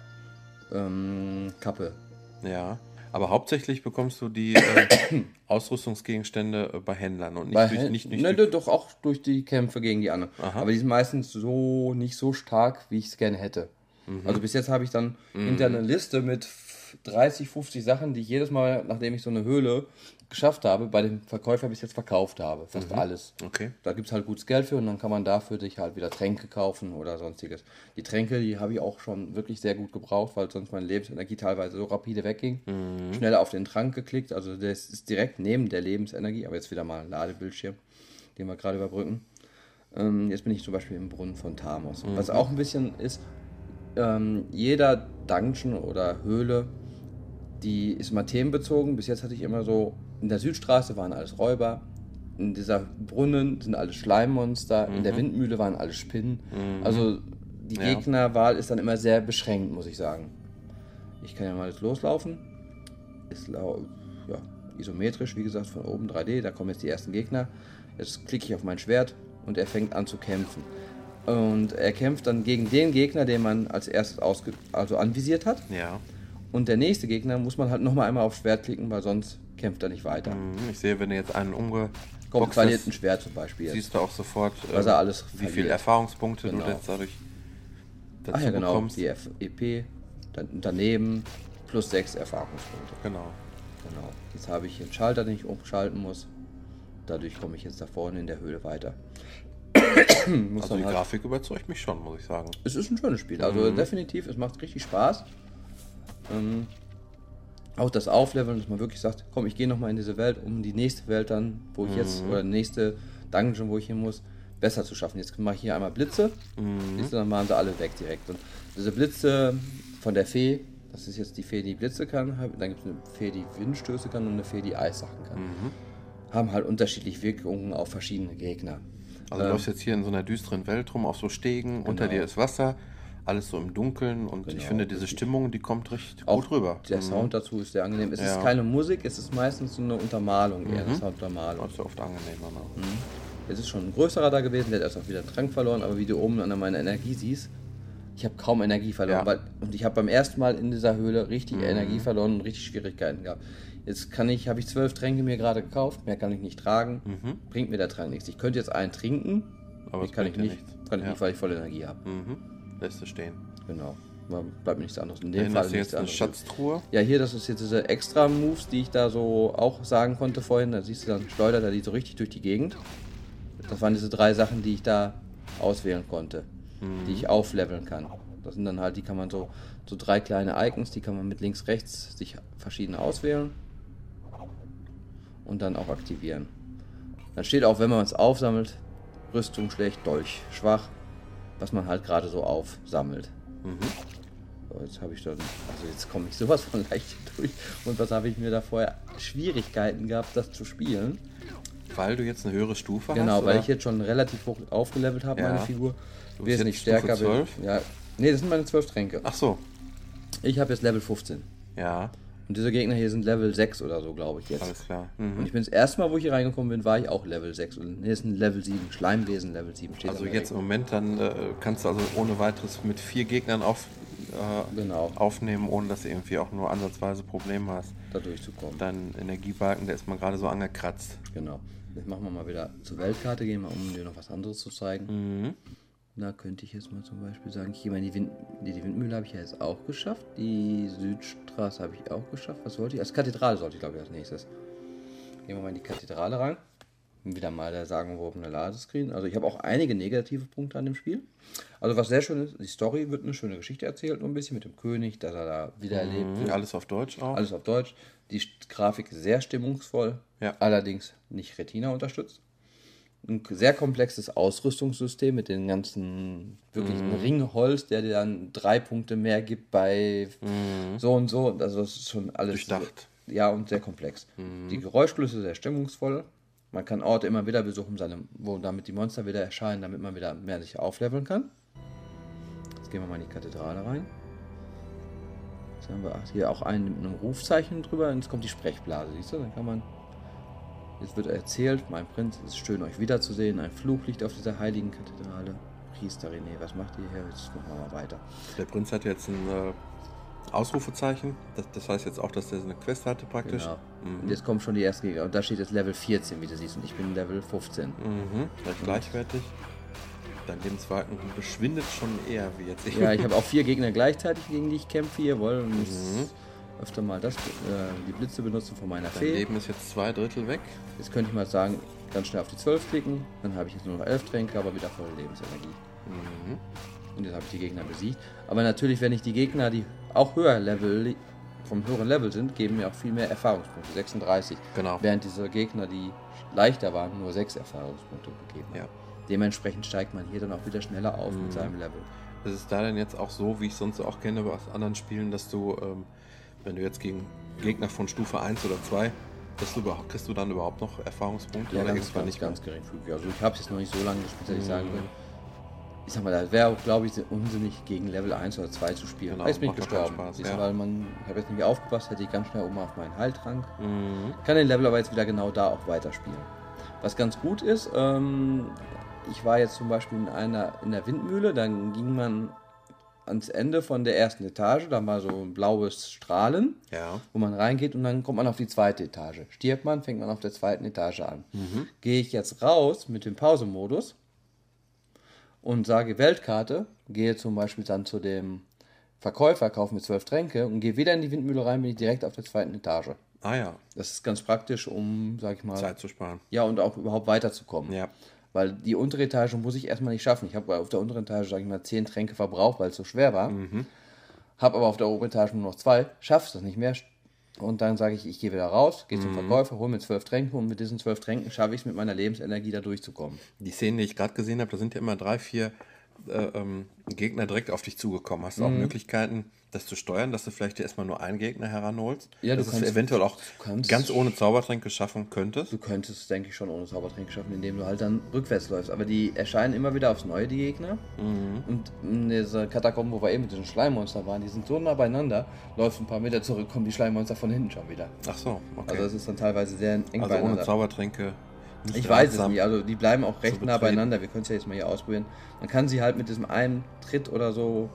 ähm, Kappe. Ja. Aber hauptsächlich bekommst du die äh, Ausrüstungsgegenstände äh, bei Händlern und nicht Bei durch, Hen- nicht, nicht ne, durch, doch auch durch die Kämpfe gegen die anderen. Aha. Aber die sind meistens so nicht so stark, wie ich es gerne hätte. Mhm. Also bis jetzt habe ich dann hinter eine Liste mit 30, 50 Sachen, die ich jedes Mal, nachdem ich so eine Höhle geschafft habe, bei dem Verkäufer bis jetzt verkauft habe. Fast alles. Okay. Da gibt es halt gutes Geld für und dann kann man dafür sich halt wieder Tränke kaufen oder sonstiges. Die Tränke, die habe ich auch schon wirklich sehr gut gebraucht, weil sonst meine Lebensenergie teilweise so rapide wegging. Schnell auf den Trank geklickt, also das ist direkt neben der Lebensenergie, aber jetzt wieder mal ein Ladebildschirm, den wir gerade überbrücken. Ähm, jetzt bin ich zum Beispiel im Brunnen von Thamos. Was auch ein bisschen ist, ähm, jeder Dungeon oder Höhle, die ist mal themenbezogen. Bis jetzt hatte ich immer so, in der Südstraße waren alles Räuber, in dieser Brunnen sind alles Schleimmonster, in der Windmühle waren alles Spinnen. Also die Ja. Gegnerwahl ist dann immer sehr beschränkt, muss ich sagen. Ich kann ja mal jetzt loslaufen. Ist lau ja, isometrisch, wie gesagt, von oben 3D. Da kommen jetzt die ersten Gegner. Jetzt klicke ich auf mein Schwert und er fängt an zu kämpfen. Und er kämpft dann gegen den Gegner, den man als erstes ausge also anvisiert hat. Ja. Und der nächste Gegner muss man halt nochmal einmal aufs Schwert klicken, weil sonst kämpft er nicht weiter. Mhm, Ich sehe, wenn du jetzt einen Kommt umgeboxt verliert ein Schwert zum Beispiel. Jetzt. siehst du auch sofort, Was äh, er alles wie viele. Erfahrungspunkte Genau. du jetzt dadurch dazu Ach ja, genau. bekommst. Die F EP, dann daneben plus 6 Erfahrungspunkte. Genau. Genau. Jetzt habe ich einen Schalter, den ich umschalten muss. Dadurch komme ich jetzt da vorne in der Höhle weiter. Also die halt, Grafik überzeugt mich schon, muss ich sagen. es ist ein schönes Spiel. Also definitiv, es macht richtig Spaß. Ähm, auch das Aufleveln, dass man wirklich sagt, komm, ich gehe nochmal in diese Welt, um die nächste Welt dann, wo ich jetzt, oder die nächste Dungeon, wo ich hin muss, besser zu schaffen. Jetzt mache ich hier einmal Blitze, siehst du, dann waren sie alle weg direkt. Und diese Blitze von der Fee, das ist jetzt die Fee, die Blitze kann, dann gibt es eine Fee, die Windstöße kann und eine Fee, die Eissachen kann. Haben halt unterschiedliche Wirkungen auf verschiedene Gegner. Also du läufst jetzt hier in so einer düsteren Welt rum, auf so Stegen, unter dir ist Wasser, alles so im Dunkeln und ich Genau, finde diese richtig. Stimmung, die kommt recht Auch gut rüber. Der Sound dazu ist sehr angenehm. Es Ja. ist keine Musik, es ist meistens so eine Untermalung, eher eine Sounduntermalung. Das ist oft angenehmer. Ne? Es ist schon ein größerer da gewesen, der hat erst auch wieder Trank verloren, aber wie du oben an meiner Energie siehst, ich habe kaum Energie verloren. Ja. Weil, und ich habe beim ersten Mal in dieser Höhle richtig Mhm. Energie verloren und richtig Schwierigkeiten gehabt. Jetzt kann ich, habe ich zwölf Tränke mir gerade gekauft, mehr kann ich nicht tragen, bringt mir der Trank nichts. Ich könnte jetzt einen trinken, Mhm. Aber es kann ich nicht, nichts. kann ich Ja. nicht, weil ich voll Energie habe. Mhm. Lässt du stehen. Genau. Bleibt mir nichts anderes. In dem Fall nichts jetzt eine anderes. Schatztruhe. Ja, hier, das ist jetzt diese extra Moves, die ich da so auch sagen konnte vorhin. Da siehst du dann, schleudert er die so richtig durch die Gegend. Das waren diese drei Sachen, die ich da auswählen konnte, die ich aufleveln kann. Das sind dann halt, die kann man so, so drei kleine Icons, die kann man mit links, rechts sich verschiedene auswählen und dann auch aktivieren. Dann steht auch, wenn man es aufsammelt, Rüstung schlecht, Dolch schwach, was man halt gerade so aufsammelt. So, jetzt habe ich dann, also jetzt komme ich sowas von leicht durch. Und was habe ich mir da vorher Schwierigkeiten gehabt, das zu spielen? Weil du jetzt eine höhere Stufe hast. Genau, weil ich jetzt schon relativ hoch aufgelevelt habe, Ja. meine Figur. Du bist Wesentlich jetzt Stufe stärker bin. 12? Ja. Nee, das sind meine 12 Tränke. Ach so. Ich habe jetzt Level 15. Ja, Und diese Gegner hier sind Level 6 oder so, glaube ich jetzt. alles klar. Und Mhm. ich bin das erste Mal, wo ich hier reingekommen bin, war ich auch Level 6. Und hier ist ein Level 7. Schleimwesen Level 7 steht Also jetzt im Moment dann äh, kannst du also ohne weiteres mit vier Gegnern auf, äh, Genau, aufnehmen, ohne dass du irgendwie auch nur ansatzweise Probleme hast. da durchzukommen. Dein Energiebalken, der ist mal gerade so angekratzt. Genau. Jetzt machen wir mal wieder zur Weltkarte, gehen wir um, dir noch was anderes zu zeigen. Mhm. Da könnte ich jetzt mal zum Beispiel sagen, ich in die, Wind, die, die Windmühle habe ich ja jetzt auch geschafft. Die Südstraße habe ich auch geschafft. Was wollte ich? Als Kathedrale sollte ich, glaube ich, als nächstes. Gehen wir mal in die Kathedrale rein. Wieder mal der sagenumwobene Ladescreen. Also ich habe auch einige negative Punkte an dem Spiel. Also was sehr schön ist, die Story wird eine schöne Geschichte erzählt, nur ein bisschen mit dem König, dass er da wieder erlebt Mhm. Alles auf Deutsch auch. alles auf Deutsch. Die Grafik ist sehr stimmungsvoll, Ja. allerdings nicht Retina unterstützt. Ein sehr komplexes Ausrüstungssystem mit den ganzen wirklich Mhm. Ringholz, der dir dann drei Punkte mehr gibt bei so und so. Also das ist schon alles Mhm. Durchdacht. Mhm. ja und sehr komplex. Die Geräuschkulisse sehr stimmungsvoll. Man kann Orte immer wieder besuchen, seine, wo damit die Monster wieder erscheinen, damit man wieder mehr sich aufleveln kann. Jetzt gehen wir mal in die Kathedrale rein. Jetzt haben wir hier auch einen mit einem Rufzeichen drüber und jetzt kommt die Sprechblase, siehst du? Dann kann man. Jetzt wird erzählt, mein Prinz, es ist schön euch wiederzusehen. Ein Fluch liegt auf dieser heiligen Kathedrale. Priester René, was macht ihr hier? Jetzt machen wir mal weiter. Der Prinz hat jetzt einen, äh, Ausrufezeichen. Das, das heißt jetzt auch, dass so eine Quest hatte praktisch. Genau. Und jetzt kommen schon die ersten Gegner. Und da steht jetzt Level 14, wie du siehst. Und ich bin Level 15. Mhm. Recht gleichwertig. Dein Lebensbalken verschwindet schon eher wie jetzt. Ja, ich habe auch vier Gegner gleichzeitig, gegen die ich kämpfe hier. Wollen und Mhm. Öfter mal das, äh, die Blitze benutzen von meiner Dein Fee. Leben ist jetzt zwei Drittel weg. Jetzt könnte ich mal sagen, ganz schnell auf die 12 klicken. Dann habe ich jetzt nur noch 11 Tränke, aber wieder volle Lebensenergie. Mhm. Und jetzt habe ich die Gegner besiegt. Aber natürlich, wenn ich die Gegner, die auch höher Level, vom höheren Level sind, geben mir auch viel mehr Erfahrungspunkte. 36. Genau. Während diese Gegner, die leichter waren, nur 6 Erfahrungspunkte gegeben haben. Ja. Dementsprechend steigt man hier dann auch wieder schneller auf mit seinem Level. Ist es da denn jetzt auch so, wie ich sonst auch kenne aus anderen Spielen, dass du, ähm, wenn du jetzt gegen Gegner von Stufe 1 oder 2, dass du überhaupt, kriegst du dann überhaupt noch Erfahrungspunkte Ja, oder ganz, kriegst ganz, nicht ganz geringfügig. Also ich habe es jetzt noch nicht so lange gespielt, dass ich sagen Mhm. will. Ich sag mal, das wäre auch, glaube ich, unsinnig, gegen Level 1 oder 2 zu spielen. Genau, jetzt bin ich gestorben. Spaß, ja. weil man, ich habe jetzt nicht aufgepasst, hätte ich ganz schnell oben auf meinen Heiltrank. Mhm. Kann den Level aber jetzt wieder genau da auch weiterspielen. Was ganz gut ist, ähm, ich war jetzt zum Beispiel in einer in der Windmühle, dann ging man ans Ende von der ersten Etage, da war so ein blaues Strahlen, Ja. wo man reingeht und dann kommt man auf die zweite Etage. Stirbt man, fängt man auf der zweiten Etage an. Gehe ich jetzt raus mit dem Pausemodus und sage Weltkarte, gehe zum Beispiel dann zu dem Verkäufer, kaufe mir zwölf Tränke und gehe wieder in die Windmühle rein, bin ich direkt auf der zweiten Etage. Ah ja, Das ist ganz praktisch, um, sag ich mal, Zeit zu sparen. ja, und auch überhaupt weiterzukommen. Ja. Weil die untere Etage muss ich erstmal nicht schaffen. Ich habe auf der unteren Etage, sag ich mal, zehn Tränke verbraucht, weil es so schwer war. Mhm. Habe aber auf der oberen Etage nur noch zwei, schaff's das nicht mehr. Und dann sage ich, ich gehe wieder raus, gehe zum Mhm. Verkäufer, hole mir zwölf Tränke und mit diesen zwölf Tränken schaffe ich es mit meiner Lebensenergie da durchzukommen. Die Szenen, die ich gerade gesehen habe, da sind ja immer drei, vier äh, ähm, Gegner direkt auf dich zugekommen. Hast du auch Mhm. Möglichkeiten, das zu steuern, dass du vielleicht dir erstmal nur einen Gegner heranholst? Ja, du dass du es kannst- eventuell auch kannst- ganz ohne Zaubertränke schaffen könntest. Du könntest es, denke ich, schon ohne Zaubertränke schaffen, indem du halt dann rückwärts läufst. Aber die erscheinen immer wieder aufs Neue, die Gegner. Mhm. Und in dieser Katakomben, wo wir eben mit diesen Schleimmonstern waren, die sind so nah beieinander, läufst ein paar Meter zurück, kommen die Schleimmonster von hinten schon wieder. Ach so, okay. Also es ist dann teilweise sehr eng Also ohne. Zaubertränke. nicht Ich weiß es nicht, also die bleiben auch recht nah beieinander. Wir können es ja jetzt mal hier ausprobieren. Man kann sie halt mit diesem einen Tritt oder so,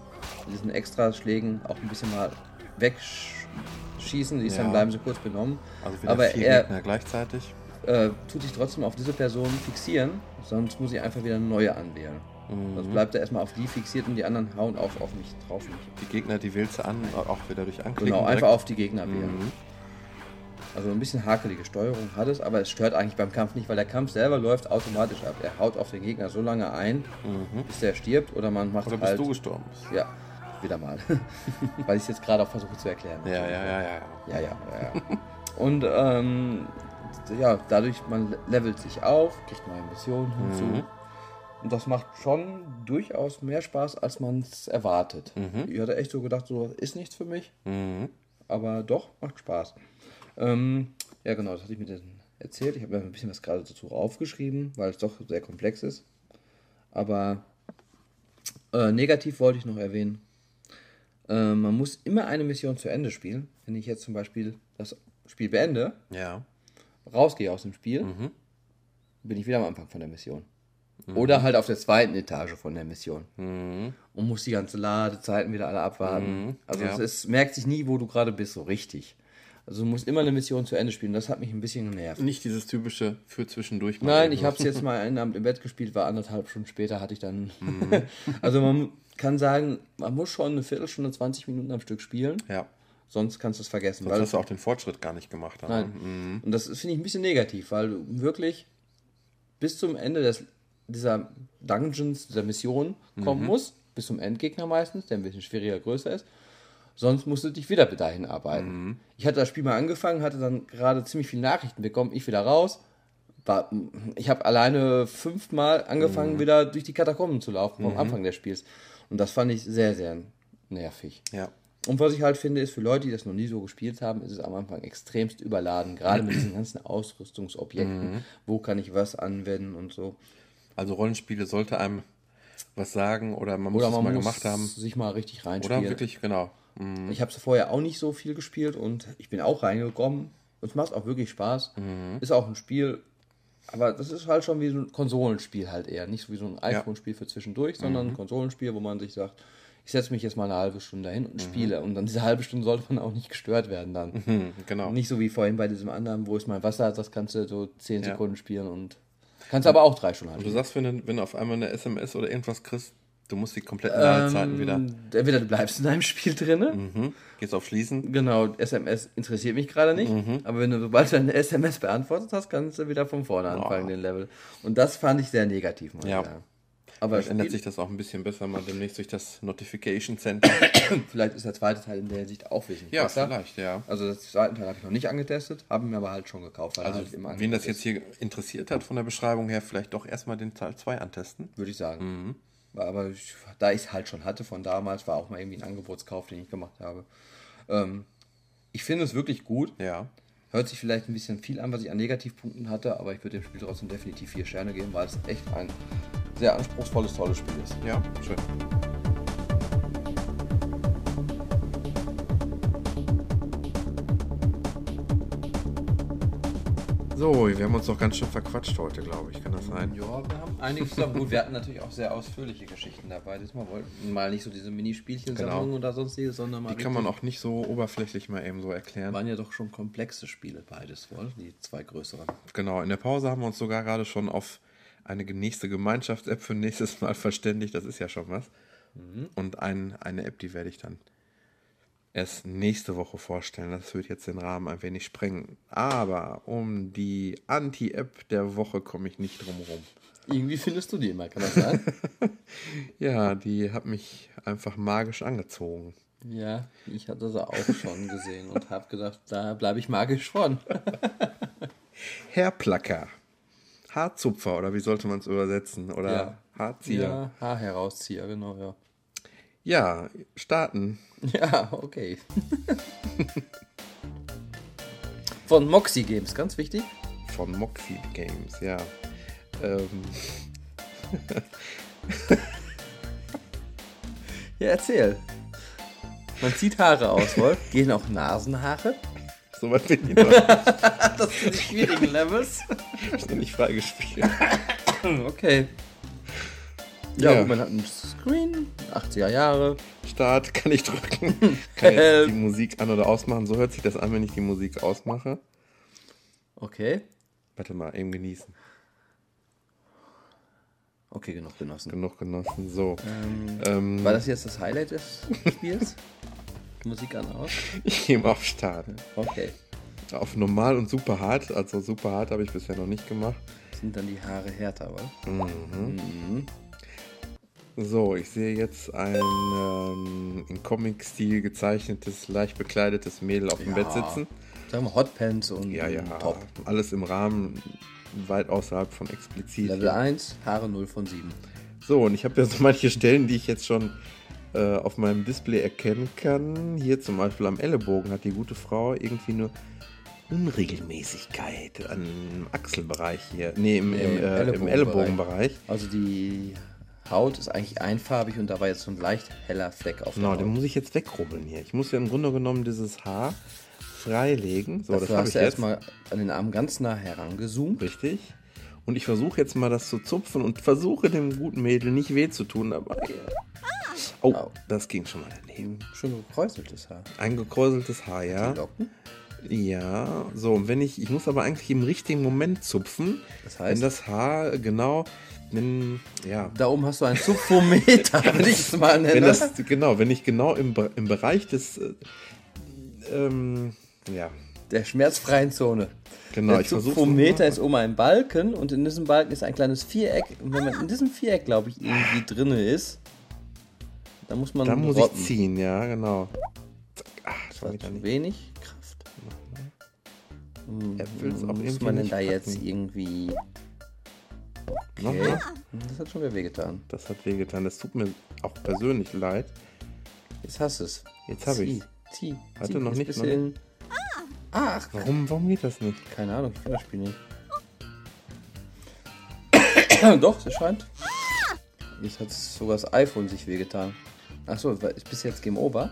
diesen Extraschlägen auch ein bisschen mal wegschießen. Die ist Ja. dann bleiben sie kurz benommen. Also Aber vier er Gegner gleichzeitig. äh, tut sich trotzdem auf diese Person fixieren, sonst muss ich einfach wieder eine neue anwählen. Mhm. Sonst bleibt er erstmal auf die fixiert und die anderen hauen auch auf mich drauf. Mich. Die Gegner, die wählst du an, auch wieder durch Anklicken. Genau, direkt. einfach auf die Gegner wählen. Mhm. Also ein bisschen hakelige Steuerung hat es, aber es stört eigentlich beim Kampf nicht, weil der Kampf selber läuft automatisch ab. Er haut auf den Gegner so lange ein, bis der stirbt oder man macht Mhm. Oder bis halt... du gestorben bist. Ja, wieder mal. weil ich es jetzt gerade auch versuche zu erklären. Ja, ja, ja, ja. ja. Ja, ja, ja. Und ähm, ja, dadurch, man levelt sich auf, kriegt neue Missionen hinzu. Mhm. Und das macht schon durchaus mehr Spaß, als man es erwartet. Ich hatte echt so gedacht, so ist nichts für mich, Mhm. aber doch, macht Spaß. Ähm, ja, genau, das hatte ich mir dann erzählt. Ich habe mir ein bisschen was gerade dazu aufgeschrieben, weil es doch sehr komplex ist. Aber äh, negativ wollte ich noch erwähnen. Äh, man muss immer eine Mission zu Ende spielen. Wenn ich jetzt zum Beispiel das Spiel beende, Ja. rausgehe aus dem Spiel, bin ich wieder am Anfang von der Mission. Oder halt auf der zweiten Etage von der Mission. Mhm. Und muss die ganze Ladezeiten wieder alle abwarten. Also ja. es ist, merkt sich nie, wo du gerade bist, so richtig. Also du musst immer eine Mission zu Ende spielen. Das hat mich ein bisschen genervt. Nicht dieses typische für zwischendurch. Nein, ich habe es jetzt mal einen Abend im Bett gespielt, war anderthalb Stunden später, hatte ich dann. also man kann sagen, man muss schon eine Viertelstunde, 20 Minuten am Stück spielen, Ja. sonst kannst du es vergessen. Sonst weil hast du auch den Fortschritt gar nicht gemacht. Nein. ne? Mhm. Und das finde ich ein bisschen negativ, weil du wirklich bis zum Ende des, dieser Dungeons, dieser Mission Mhm. kommen musst, bis zum Endgegner meistens, der ein bisschen schwieriger, größer ist. Sonst musst du dich wieder dahin arbeiten. Mhm. Ich hatte das Spiel mal angefangen, hatte dann gerade ziemlich viele Nachrichten bekommen, ich wieder raus. War, ich habe alleine fünfmal angefangen, Mhm. wieder durch die Katakomben zu laufen vom Anfang des Spiels. Und das fand ich sehr, sehr nervig. Ja. Und was ich halt finde, ist für Leute, die das noch nie so gespielt haben, ist es am Anfang extremst überladen. Gerade mit diesen ganzen Ausrüstungsobjekten. Mhm. Wo kann ich was anwenden und so. Also Rollenspiele sollte einem was sagen oder man muss Oder es man mal muss gemacht haben. sich mal richtig Oder reinspielen. wirklich, genau. Mhm. Ich habe es vorher auch nicht so viel gespielt und ich bin auch reingekommen. Und es macht auch wirklich Spaß. Mhm. Ist auch ein Spiel, aber das ist halt schon wie so ein Konsolenspiel halt eher. Nicht so wie so ein iPhone-Spiel für zwischendurch, sondern Mhm. ein Konsolenspiel, wo man sich sagt, ich setze mich jetzt mal eine halbe Stunde hin und spiele. Und dann diese halbe Stunde sollte man auch nicht gestört werden dann. Hm, genau. Nicht so wie vorhin bei diesem anderen, wo es mal Wasser hat, das kannst du so 10 Ja. Sekunden spielen und kannst aber auch drei Stunden Und du halten. sagst, wenn du, wenn du auf einmal eine SMS oder irgendwas kriegst, du musst die kompletten Ladezeiten wieder. Ähm, Entweder du bleibst in deinem Spiel drinne. Mhm. Gehst auf Schließen. Genau, SMS interessiert mich gerade nicht. Mhm. Aber wenn du, sobald du eine SMS beantwortet hast, kannst du wieder von vorne anfangen, den Level. Und das fand ich sehr negativ. Ja. wieder. Aber Vielleicht ändert sich das auch ein bisschen besser mal demnächst durch das Notification Center. vielleicht ist der zweite Teil in der Hinsicht auch wesentlich ja, besser. vielleicht, ja. Also den zweiten Teil habe ich noch nicht angetestet, habe mir aber halt schon gekauft. Also, halt wen das jetzt hier interessiert hat von der Beschreibung her, vielleicht doch erstmal den Teil 2 antesten. würde ich sagen. Mhm. Aber ich, da ich es halt schon hatte von damals, war auch mal irgendwie ein Angebotskauf, den ich gemacht habe. Ähm, ich finde es wirklich gut. Ja. Hört sich vielleicht ein bisschen viel an, was ich an Negativpunkten hatte, aber ich würde dem Spiel trotzdem definitiv vier Sterne geben, weil es echt ein sehr anspruchsvolles, tolles Spiel ist. Ja, schön. So, wir haben uns doch ganz schön verquatscht heute, glaube ich. Kann das sein? Ja, wir haben einiges. Gut, wir hatten natürlich auch sehr ausführliche Geschichten dabei. Diesmal wollten mal nicht so diese Minispielchen-Sammlungen Genau. oder sonstiges, sondern mal Die kann man auch nicht so oberflächlich mal eben so erklären. Waren ja doch schon komplexe Spiele, beides wohl, die zwei größeren. Genau, in der Pause haben wir uns sogar gerade schon auf eine nächste Gemeinschafts-App für nächstes Mal verständigt. Das ist ja schon was. Und ein, eine App, die werde ich dann erst nächste Woche vorstellen. Das wird jetzt den Rahmen ein wenig sprengen. Aber um die Anti-App der Woche komme ich nicht drum rum. Irgendwie findest du die immer, kann das sein? Ja, die hat mich einfach magisch angezogen. ja, ich hatte sie auch schon gesehen und habe gedacht, da bleibe ich magisch von. Hairplacker. Haarzupfer, oder wie sollte man es übersetzen? Oder Ja. Haarzieher. Ja, Haarherauszieher, genau, ja. Ja, starten. Ja, okay. Von Moxie Games, ganz wichtig. Von Moxie Games, ja. Ähm, Ja, erzähl. Man zieht Haare aus, Wolf. Gehen auch Nasenhaare? so weit bin ich noch Das sind die schwierigen Levels. noch nicht freigespielt. Okay. Ja, Ja. man hat einen Screen, 80er Jahre. Start kann ich drücken. Kann jetzt Help. die Musik an- oder ausmachen. So hört sich das an, wenn ich die Musik ausmache. Okay. Warte mal, eben genießen. Okay, genug genossen. Genug genossen. So. Ähm, Ähm, war das jetzt das Highlight des Spiels? Musik an aus? ich gehe mal auf Start. Okay. Auf normal und super hart. Also super hart habe ich bisher noch nicht gemacht. Sind dann die Haare härter, wa? Mhm. So, ich sehe jetzt ein ähm, in Comic-Stil gezeichnetes, leicht bekleidetes Mädel auf dem Ja. Bett sitzen. Sagen wir Hotpants und Ja, ja. Top. Alles im Rahmen, weit außerhalb von explizit. Level 1, Haare 0 von 7. So, und ich habe ja so manche Stellen, die ich jetzt schon äh, auf meinem Display erkennen kann. Hier zum Beispiel am Ellenbogen hat die gute Frau irgendwie eine Unregelmäßigkeit am Achselbereich hier. Nee, im, im, im äh, im Ellenbogenbereich. Ellenbogenbereich. Also die Haut ist eigentlich einfarbig und da war jetzt so ein leicht heller Fleck auf Genau, der den Haut. muss ich jetzt wegrubbeln hier. Ich muss ja im Grunde genommen dieses Haar freilegen. So, Dafür das habe hast ich du erstmal an den Arm ganz nah herangezoomt. Richtig. Und ich versuche jetzt mal das zu zupfen und versuche dem guten Mädel nicht weh zu tun, aber. Oh, Au. das ging schon mal daneben. Schön gekräuseltes Haar. Ein gekräuseltes Haar, ja. Locken. Ja, so, und wenn ich, ich muss aber eigentlich im richtigen Moment zupfen, Das heißt? wenn das Haar genau, wenn, ja, Da oben hast du einen Zupfometer, würde ich es mal nennen. wenn das, genau, wenn ich genau im, im Bereich des, äh, ähm, ja, der schmerzfreien Zone. genau, der ich versuche Zupfometer ist oben ein Balken und in diesem Balken ist ein kleines Viereck. Und wenn man in diesem Viereck, glaube ich, irgendwie drin ist, dann muss man da muss ich rotten. ziehen, ja, genau. Zack, ah, das war nicht. wenig Kraft. Er will's auch Muss irgendwie man denn da jetzt irgendwie... Okay. Nochmal? Das hat schon wieder wehgetan. Das hat wehgetan. Das tut mir auch persönlich leid. Jetzt hast du es. Jetzt habe ich Zieh, zieh. noch nicht, bisschen- Ach, Warum, warum geht das nicht? keine Ahnung, ich kenne das Spiel nicht. Doch, es scheint. Jetzt hat sogar das iPhone sich wehgetan. Achso, ist bis jetzt Game Over.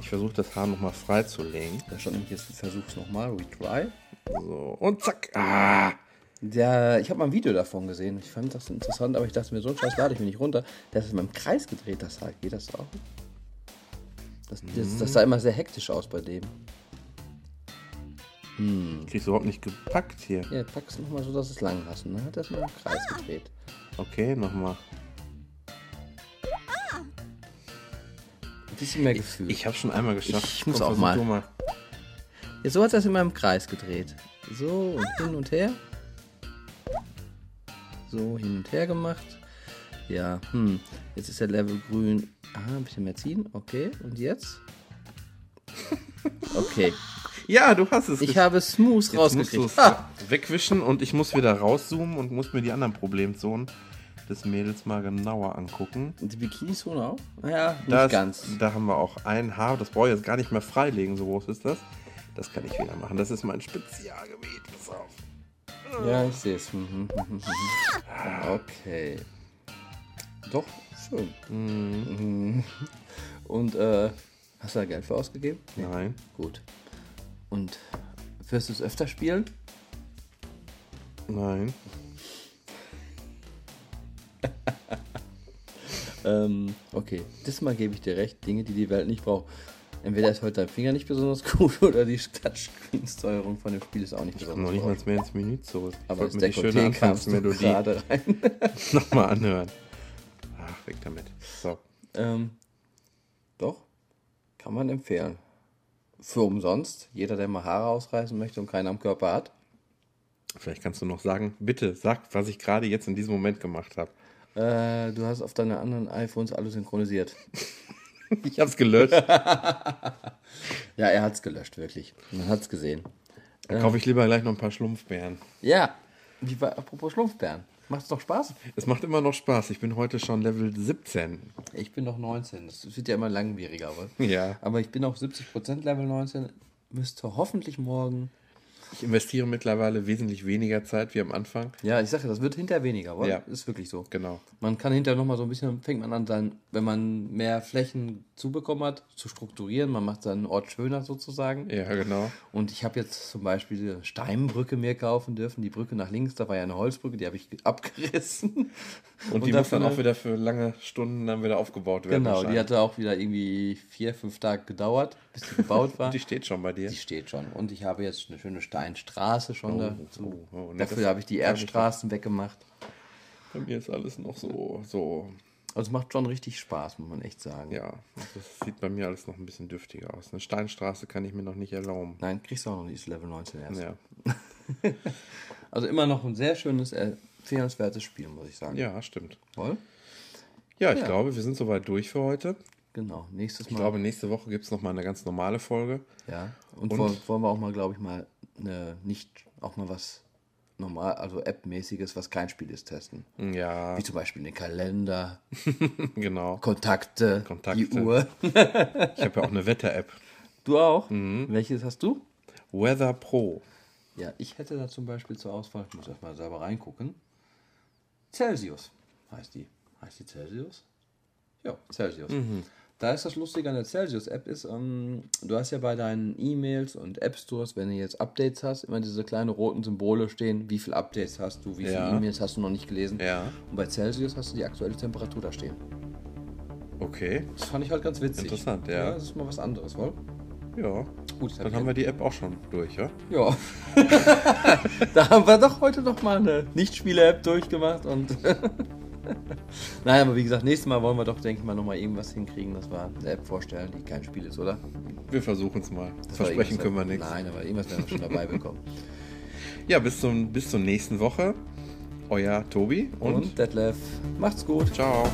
Ich versuche das Haar nochmal freizulegen. Da stand nämlich jetzt, versuch's nochmal, retry. So, und zack. Ah! Der, ich habe mal ein Video davon gesehen. Ich fand das interessant, aber ich dachte mir, so einen Scheiß lade ich mir nicht runter. Der ist in meinem Kreis gedreht, das Haar. Geht das auch? Das, das, das sah immer sehr hektisch aus bei dem. Kriegst du überhaupt nicht gepackt hier. Ja, pack's nochmal so, dass du es lang hast. Und dann hat er es mal im Kreis gedreht. Okay, nochmal. Ein bisschen mehr Gefühl. Ich habe schon einmal geschafft. Ich muss Komm, auch mal. Ja, so hat er es immer im Kreis gedreht. So und hin und her. So hin und her gemacht. Ja, hm. Jetzt ist der Level grün. Ah, ein bisschen mehr ziehen. Okay, und jetzt? Okay. Ja, du hast es. Ich habe smooth Jetzt rausgekriegt. Ah, wegwischen und ich muss wieder rauszoomen und muss mir die anderen Problemzonen des Mädels mal genauer angucken. die Bikini-Zone auch? Naja, nicht Da, ist- ganz. da haben wir auch ein Haar, das brauche ich jetzt gar nicht mehr freilegen, so groß ist das. Das kann ich wieder machen. Das ist mein Spezialgebiet. Pass auf. Ja, ich sehe es. Mhm, mhm, mhm. Okay. Doch, schön. Und, äh, hast du da Geld für ausgegeben? Nein. Gut. Und wirst du es öfter spielen? Nein. Ähm, okay. Diesmal gebe ich dir recht. Dinge, die die Welt nicht braucht. Entweder ist heute dein Finger nicht besonders gut oder die Touchscreen-Steuerung von dem Spiel ist auch nicht Ich besonders noch nicht gut. mal mehr ins Menü zurück. Ich Aber das Dekolleté kamst du gerade rein. nochmal anhören. Ach, weg damit. So. ähm, doch, kann man empfehlen. Für umsonst. Jeder, der mal Haare ausreißen möchte und keinen am Körper hat. Vielleicht kannst du noch sagen, bitte sag, was ich gerade jetzt in diesem Moment gemacht habe. Äh, du hast auf deine anderen iPhones alles synchronisiert. Ich habe es gelöscht. Ja, er hat's gelöscht, wirklich. Man hat's gesehen. Dann kaufe ich lieber gleich noch ein paar Schlumpfbären. Ja, wie bei, apropos Schlumpfbären. Macht's doch Spaß? Es macht immer noch Spaß. Ich bin heute schon Level 17. Ich bin noch 19. Das wird ja immer langwieriger, aber. Ja. Aber ich bin auf 70% Level 19. Müsste hoffentlich morgen. Ich investiere mittlerweile wesentlich weniger Zeit wie am Anfang. Ja, ich sage, das wird hinterher weniger, oder? Ja. Ist wirklich so. Genau. Man kann hinterher nochmal so ein bisschen, fängt man an, sein, wenn man mehr Flächen zubekommen hat, zu strukturieren. Man macht seinen Ort schöner sozusagen. Ja, genau. Und ich habe jetzt zum Beispiel diese Steinbrücke mir kaufen dürfen. Die Brücke nach links, da war ja eine Holzbrücke, die habe ich abgerissen. Und, die muss dann auch wieder für lange Stunden dann wieder aufgebaut werden. Genau, die hatte auch wieder irgendwie vier, fünf Tage gedauert, bis die gebaut war. Die steht schon bei dir. Die steht schon. Und ich habe jetzt eine schöne Steinstraße schon dazu. oh, oh, ne, Dafür habe ich die Erdstraßen weggemacht. Bei mir ist alles noch so, so, Also es macht schon richtig Spaß, muss man echt sagen. ja, das sieht bei mir alles noch ein bisschen dürftiger aus. Eine Steinstraße kann ich mir noch nicht erlauben. Nein, kriegst du auch noch nicht Level 19 erst. Ja, Also immer noch ein sehr schönes, empfehlenswertes Spiel, muss ich sagen. ja stimmt. Voll? Ja, ich Ja. glaube, wir sind soweit durch für heute. Genau. Nächstes Ich Mal. glaube, nächste Woche gibt es noch mal eine ganz normale Folge. ja. Und, Und? Wollen, wollen wir auch mal, glaube ich, mal eine, nicht auch mal was normal, also App-mäßiges, was kein Spiel ist, testen. Ja, Wie zum Beispiel den Kalender, genau. Kontakte, Kontakte. die Uhr. Ich habe ja auch eine Wetter-App. Du auch? Mhm. Welches hast du? Weather Pro. Ja, ich hätte da zum Beispiel zur Auswahl, ich muss erst mal selber reingucken. Celsius heißt die. Heißt die Celsius? Ja, Celsius. Da ist das Lustige an der Celsius-App ist, ähm, du hast ja bei deinen E-Mails und App-Stores, wenn du jetzt Updates hast, immer diese kleinen roten Symbole stehen, wie viele Updates hast du, wie viele Ja. E-Mails hast du noch nicht gelesen. Ja. Und bei Celsius hast du die aktuelle Temperatur da stehen. Okay. Das fand ich halt ganz witzig. Interessant, ja. Ja, das ist mal was anderes, wohl? Ja. Gut, Dann haben wir die App auch schon durch, ja? Ja. da haben wir doch heute noch mal eine Nicht-Spiele-App durchgemacht und. Nein, aber wie gesagt, nächstes Mal wollen wir doch, denke ich mal, noch mal irgendwas hinkriegen, dass wir eine App vorstellen, die kein Spiel ist, oder? Wir versuchen es mal. Das Versprechen können wir irgendwas- nichts. Nein, aber irgendwas werden wir schon dabei bekommen. Ja, bis, zum, bis zur nächsten Woche. Euer Tobi und, Und Detlef, macht's gut. ciao.